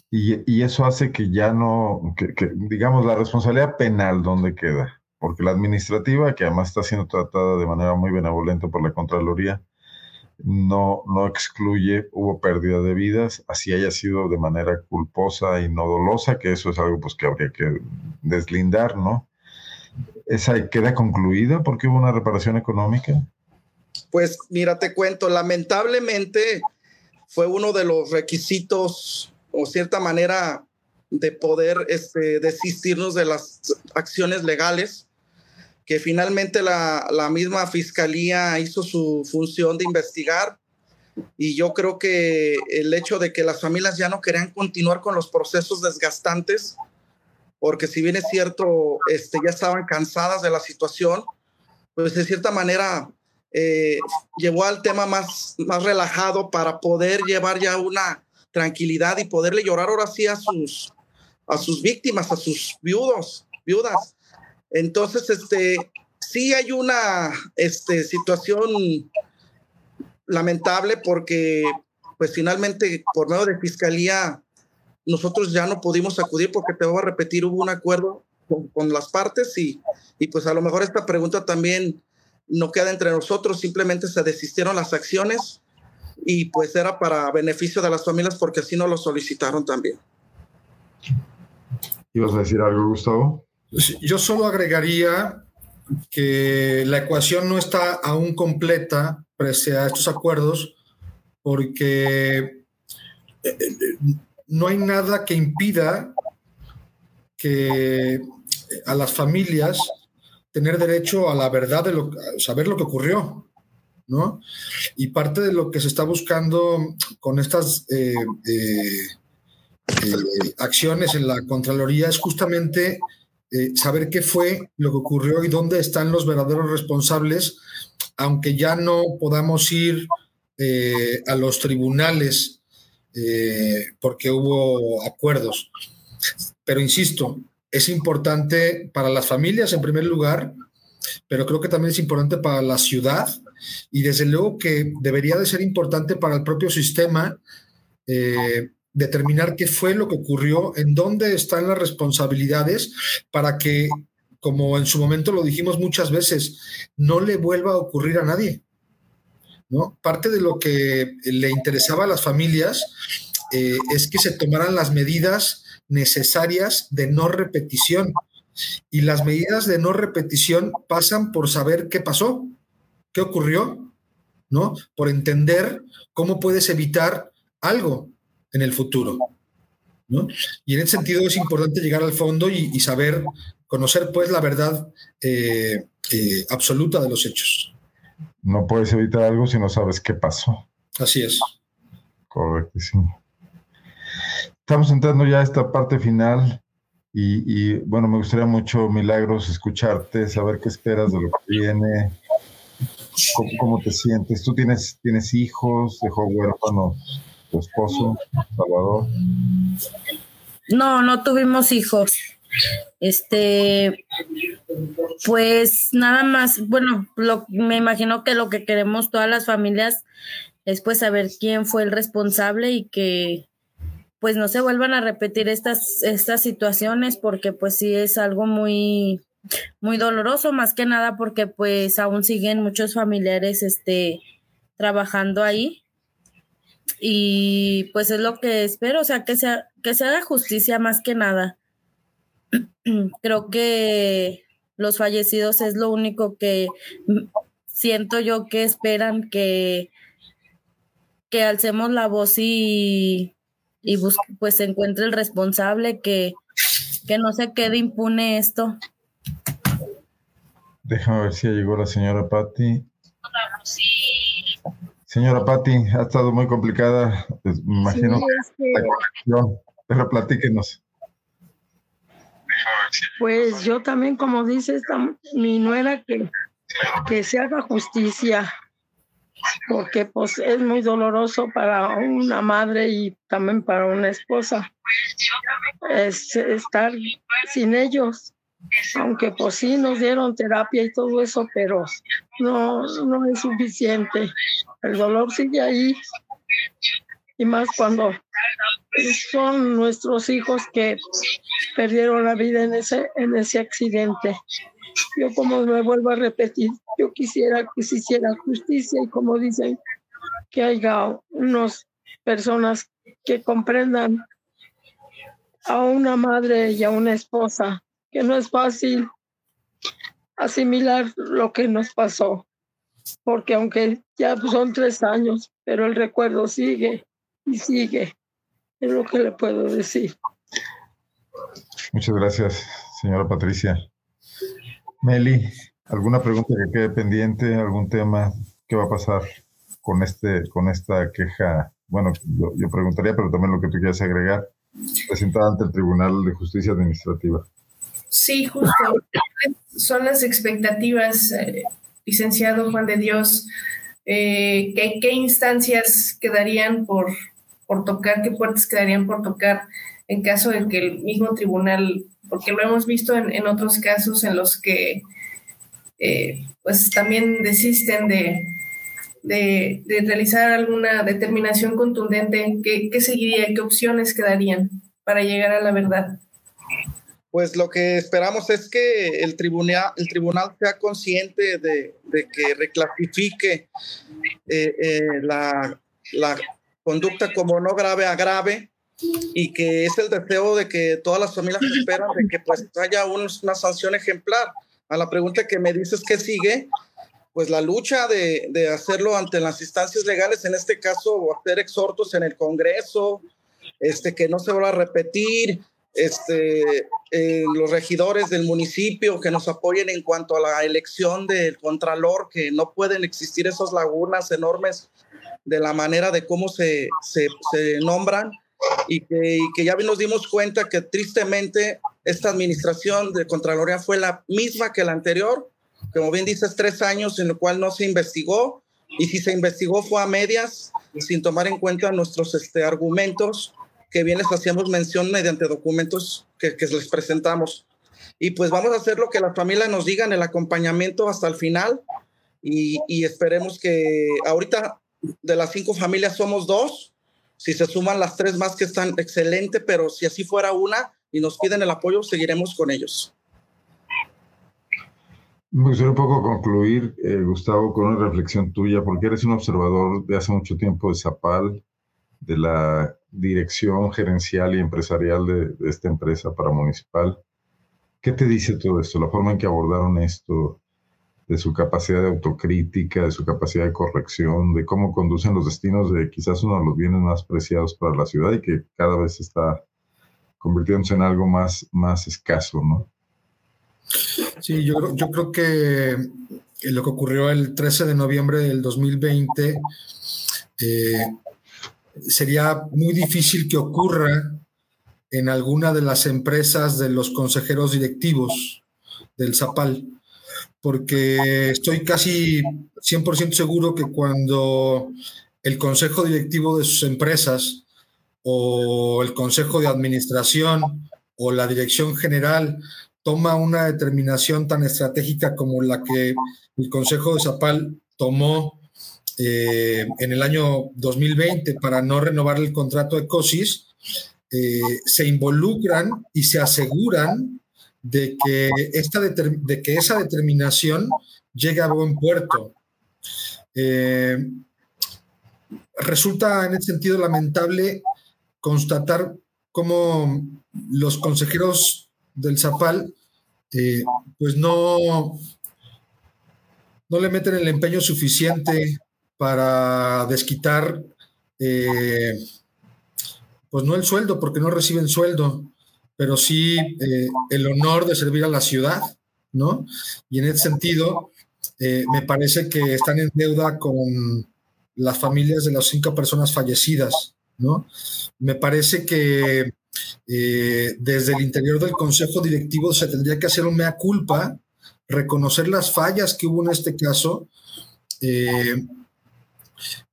y, y eso hace que ya no, que, que, digamos, la responsabilidad penal, ¿dónde queda? Porque la administrativa, que además está siendo tratada de manera muy benevolente por la Contraloría, no, no excluye, hubo pérdida de vidas, así haya sido de manera culposa y no dolosa, que eso es algo pues, que habría que deslindar, ¿no? ¿Esa queda concluida porque hubo una reparación económica? Pues mira, te cuento, lamentablemente fue uno de los requisitos o cierta manera de poder este, desistirnos de las acciones legales que finalmente la, la, misma fiscalía hizo su función de investigar y yo creo que el hecho de que las familias ya no querían continuar con los procesos desgastantes, porque si bien es cierto, este, ya estaban cansadas de la situación, pues de cierta manera eh, llevó al tema más, más relajado para poder llevar ya una tranquilidad y poderle llorar ahora sí a sus, a sus víctimas, a sus viudos, viudas. Entonces, este, sí hay una este, situación lamentable porque, pues finalmente, por medio de fiscalía, nosotros ya no pudimos acudir porque te voy a repetir, hubo un acuerdo con, las partes y, y, pues a lo mejor esta pregunta también no queda entre nosotros, simplemente se desistieron las acciones y pues era para beneficio de las familias porque así no lo solicitaron también. ¿Ibas a decir algo, Gustavo? Yo solo agregaría que la ecuación no está aún completa pese a estos acuerdos porque eh, eh, no hay nada que impida que a las familias tener derecho a la verdad de lo, saber lo que ocurrió, ¿no? Y parte de lo que se está buscando con estas eh, eh, eh, acciones en la Contraloría es justamente eh, saber qué fue lo que ocurrió y dónde están los verdaderos responsables, aunque ya no podamos ir eh, a los tribunales eh, porque hubo acuerdos. Pero insisto, es importante para las familias en primer lugar, pero creo que también es importante para la ciudad y desde luego que debería de ser importante para el propio sistema eh, determinar qué fue lo que ocurrió, en dónde están las responsabilidades para que, como en su momento lo dijimos muchas veces, no le vuelva a ocurrir a nadie. ¿no? Parte de lo que le interesaba a las familias eh, es que se tomaran las medidas necesarias de no repetición. Y las medidas de no repetición pasan por saber qué pasó, qué ocurrió, ¿no? Por entender cómo puedes evitar algo en el futuro. ¿no? Y en ese sentido es importante llegar al fondo y, y saber conocer pues la verdad eh, eh, absoluta de los hechos. No puedes evitar algo si no sabes qué pasó. Así es. Correctísimo. Estamos entrando ya a esta parte final y, bueno, me gustaría mucho, Milagros, escucharte, saber qué esperas de lo que viene, cómo, te sientes. ¿Tú tienes, tienes hijos? ¿Dejó huérfano tu esposo, Salvador? No, no tuvimos hijos. Este, pues nada más, bueno, me imagino que lo que queremos todas las familias es pues saber quién fue el responsable y que pues no se vuelvan a repetir estas, estas situaciones porque pues sí es algo muy, muy doloroso, más que nada porque pues aún siguen muchos familiares este, trabajando ahí. Y pues es lo que espero, o sea, que, sea, que se haga justicia más que nada. Creo que los fallecidos es lo único que siento yo que esperan que, que alcemos la voz y, y pues se encuentre el responsable, que, que no se quede impune esto. Déjame ver si llegó la señora Patti. Señora Patti, ha estado muy complicada, pues, me imagino. pero platíquenos. Pues yo también, como dice esta, mi nuera, que, que se haga justicia, porque pues es muy doloroso para una madre y también para una esposa es estar sin ellos aunque pues sí nos dieron terapia y todo eso, pero no, no es suficiente. El dolor sigue ahí. Y más cuando son nuestros hijos que perdieron la vida en ese, en ese accidente. Yo como me vuelvo a repetir, yo quisiera que se hiciera justicia y como dicen, que haya unas personas que comprendan a una madre y a una esposa que no es fácil asimilar lo que nos pasó, porque aunque ya son tres años, pero el recuerdo sigue y sigue, es lo que le puedo decir. Muchas gracias, señora Patricia. Meli, ¿alguna pregunta que quede pendiente? ¿Algún tema? ¿Qué va a pasar con, este, con esta queja? Bueno, yo, yo preguntaría, pero también lo que tú quieras agregar, presentada ante el Tribunal de Justicia Administrativa. Sí, justo. Son las expectativas, eh, licenciado Juan de Dios. Eh, ¿qué, instancias quedarían por, por tocar? ¿Qué puertas quedarían por tocar en caso de que el mismo tribunal, porque lo hemos visto en, otros casos en los que eh, pues también desisten de, de, realizar alguna determinación contundente, ¿qué, ¿qué seguiría? ¿Qué opciones quedarían para llegar a la verdad? Pues lo que esperamos es que el tribunal, el tribunal sea consciente de, que reclasifique eh, eh, la, conducta como no grave a grave y que es el deseo de que todas las familias esperan de que pues haya una sanción ejemplar. A la pregunta que me dices que sigue, pues la lucha de, de hacerlo ante las instancias legales, en este caso hacer exhortos en el Congreso, este, que no se vuelva a repetir, este, eh, los regidores del municipio que nos apoyen en cuanto a la elección del contralor, que no pueden existir esas lagunas enormes de la manera de cómo se, se, nombran y que, que, ya nos dimos cuenta que tristemente esta administración de Contraloría fue la misma que la anterior, como bien dices, tres años en lo cual no se investigó y si se investigó fue a medias sin tomar en cuenta nuestros este, argumentos que bien les hacíamos mención mediante documentos que, que les presentamos. Y pues vamos a hacer lo que las familias nos digan, el acompañamiento hasta el final. Y, y, esperemos que ahorita de las cinco familias somos dos. Si se suman las tres más que están excelente, pero si así fuera una y nos piden el apoyo, seguiremos con ellos. Me gustaría un poco concluir, eh, Gustavo, con una reflexión tuya, porque eres un observador de hace mucho tiempo de Zapal, de la dirección gerencial y empresarial de, esta empresa para municipal. ¿Qué te dice todo esto? La forma en que abordaron esto, de su capacidad de autocrítica, de su capacidad de corrección, de cómo conducen los destinos de quizás uno de los bienes más preciados para la ciudad y que cada vez está convirtiéndose en algo más, más escaso, ¿no? Sí, yo, yo creo que lo que ocurrió el 13 de noviembre del 2020 eh, sería muy difícil que ocurra en alguna de las empresas de los consejeros directivos del Zapal, porque estoy casi 100% seguro que cuando el consejo directivo de sus empresas o el consejo de administración o la dirección general toma una determinación tan estratégica como la que el Consejo de Zapal tomó eh, en el año 2020 para no renovar el contrato de COSIS, eh, se involucran y se aseguran de que, esta de que esa determinación llegue a buen puerto. Eh, resulta en ese sentido lamentable constatar cómo los consejeros del Zapal pues no, no le meten el empeño suficiente para desquitar, eh, pues no el sueldo, porque no reciben sueldo, pero sí eh, el honor de servir a la ciudad, ¿no? Y en ese sentido, eh, me parece que están en deuda con las familias de las cinco personas fallecidas, ¿no? Me parece que desde el interior del consejo directivo se tendría que hacer un mea culpa reconocer las fallas que hubo en este caso, eh,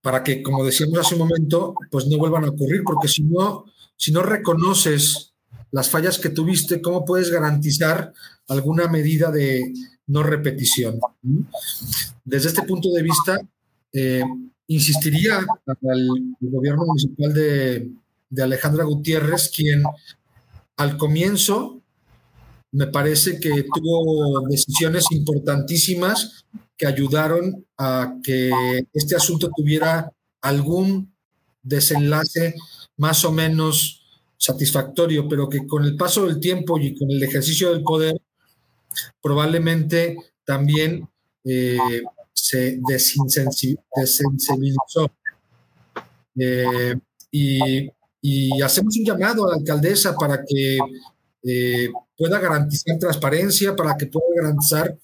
para que, como decíamos hace un momento, pues no vuelvan a ocurrir, porque si no, si no reconoces las fallas que tuviste, ¿cómo puedes garantizar alguna medida de no repetición? Desde este punto de vista, eh, insistiría al, gobierno municipal de, de Alejandra Gutiérrez, quien al comienzo me parece que tuvo decisiones importantísimas que ayudaron a que este asunto tuviera algún desenlace más o menos satisfactorio, pero que con el paso del tiempo y con el ejercicio del poder, probablemente también eh, se desensibilizó. Eh, y, hacemos un llamado a la alcaldesa para que eh, pueda garantizar transparencia, para que pueda garantizar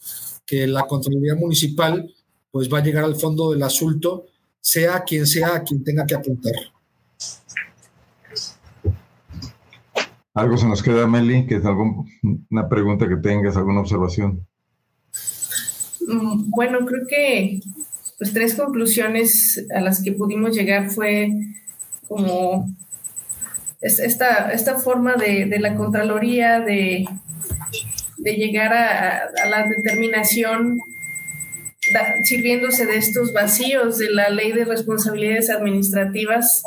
que la Contraloría Municipal pues va a llegar al fondo del asunto, sea quien sea quien tenga que apuntar. Algo se nos queda, Meli, que es alguna pregunta que tengas, alguna observación. Mm, bueno, creo que pues tres conclusiones a las que pudimos llegar fue como esta, esta forma de, la Contraloría de, de llegar a, la determinación sirviéndose de estos vacíos de la ley de responsabilidades administrativas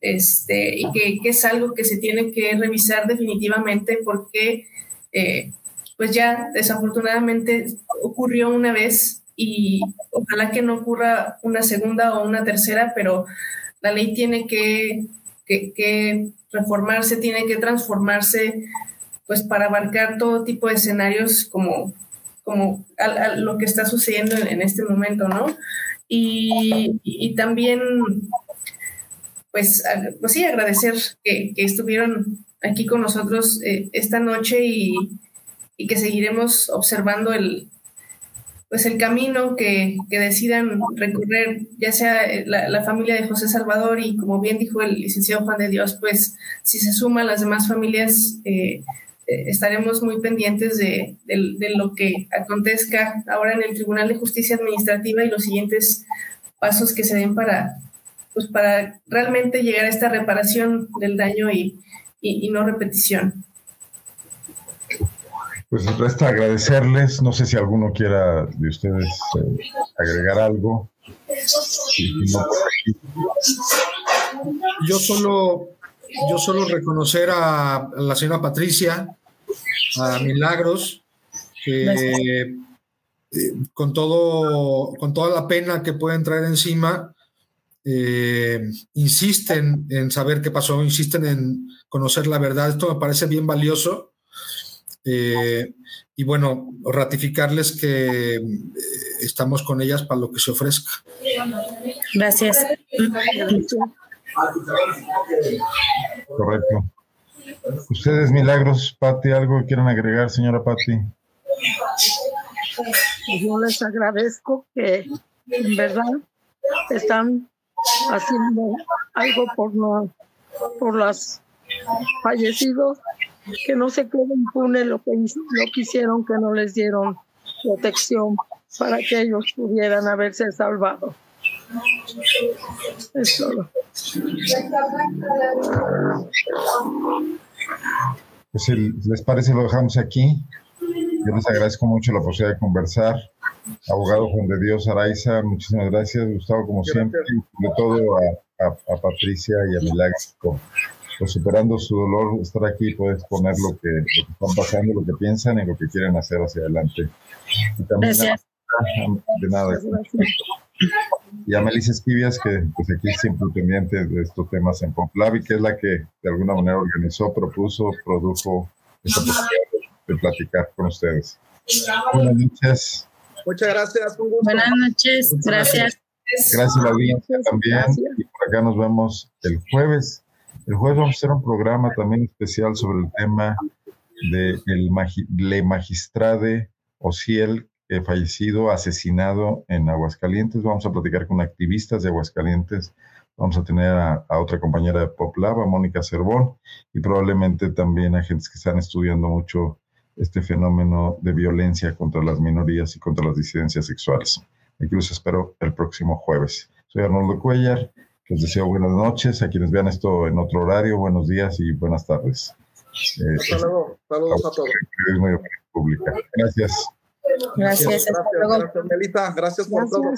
este, y que, es algo que se tiene que revisar definitivamente porque eh, pues ya desafortunadamente ocurrió una vez y ojalá que no ocurra una segunda o una tercera, pero la ley tiene que, que reformarse, tiene que transformarse, pues para abarcar todo tipo de escenarios como, como lo que está sucediendo en, este momento, ¿no? Y, también, pues, pues sí, agradecer que, estuvieron aquí con nosotros eh, esta noche y, y que seguiremos observando el, pues el camino que, decidan recorrer, ya sea eh, la, familia de José Salvador y como bien dijo el licenciado Juan de Dios, pues si se suman las demás familias, eh, estaremos muy pendientes de, lo que acontezca ahora en el Tribunal de Justicia Administrativa y los siguientes pasos que se den para, pues para realmente llegar a esta reparación del daño y no repetición. Pues resta agradecerles. No sé si alguno quiera de ustedes eh, agregar algo. Yo solo, yo solo reconocer a la señora Patricia, a Milagros, que eh, con todo, con toda la pena que pueden traer encima, eh, insisten en saber qué pasó, insisten en conocer la verdad. Esto me parece bien valioso eh, y bueno, ratificarles que eh, estamos con ellas para lo que se ofrezca. Gracias. Correcto. Ustedes, Milagros, Pati, ¿algo que quieran agregar, señora Pati? yo les agradezco que en verdad están haciendo algo por, no, por los fallecidos, que no se quede impune lo que, lo que hicieron, que no les dieron protección para que ellos pudieran haberse salvado. Es todo. Pues les parece lo dejamos aquí. Yo les agradezco mucho la posibilidad de conversar. Abogado Juan de Dios Araiza, muchísimas gracias. Gustavo, como siempre, y de todo a, Patricia y a Milagros pues, superando su dolor, estar aquí y poder exponer lo que, lo que, están pasando, lo que piensan y lo que quieren hacer hacia adelante. Y también gracias. de nada. Y a Melissa Esquivias, que pues aquí siempre pendiente de estos temas en Pomplavi, que es la que de alguna manera organizó, propuso, produjo esta posibilidad de platicar con ustedes. Buenas noches. Muchas gracias. Buenas noches. Gracias. Gracias a la audiencia también. Y por acá nos vemos el jueves. El jueves vamos a hacer un programa también especial sobre el tema de el Le Magistrade Ociel, eh, fallecido, asesinado en Aguascalientes. Vamos a platicar con activistas de Aguascalientes. Vamos a tener a, otra compañera de PopLab, a Mónica Cervón, y probablemente también a gente que están estudiando mucho este fenómeno de violencia contra las minorías y contra las disidencias sexuales. Aquí los espero el próximo jueves. Soy Arnoldo Cuellar. Les deseo buenas noches. A quienes vean esto en otro horario, buenos días y buenas tardes. Eh, Hasta luego. Saludos a todos. Pública. Gracias. Gracias. Gracias, gracias Melita. Gracias por todo.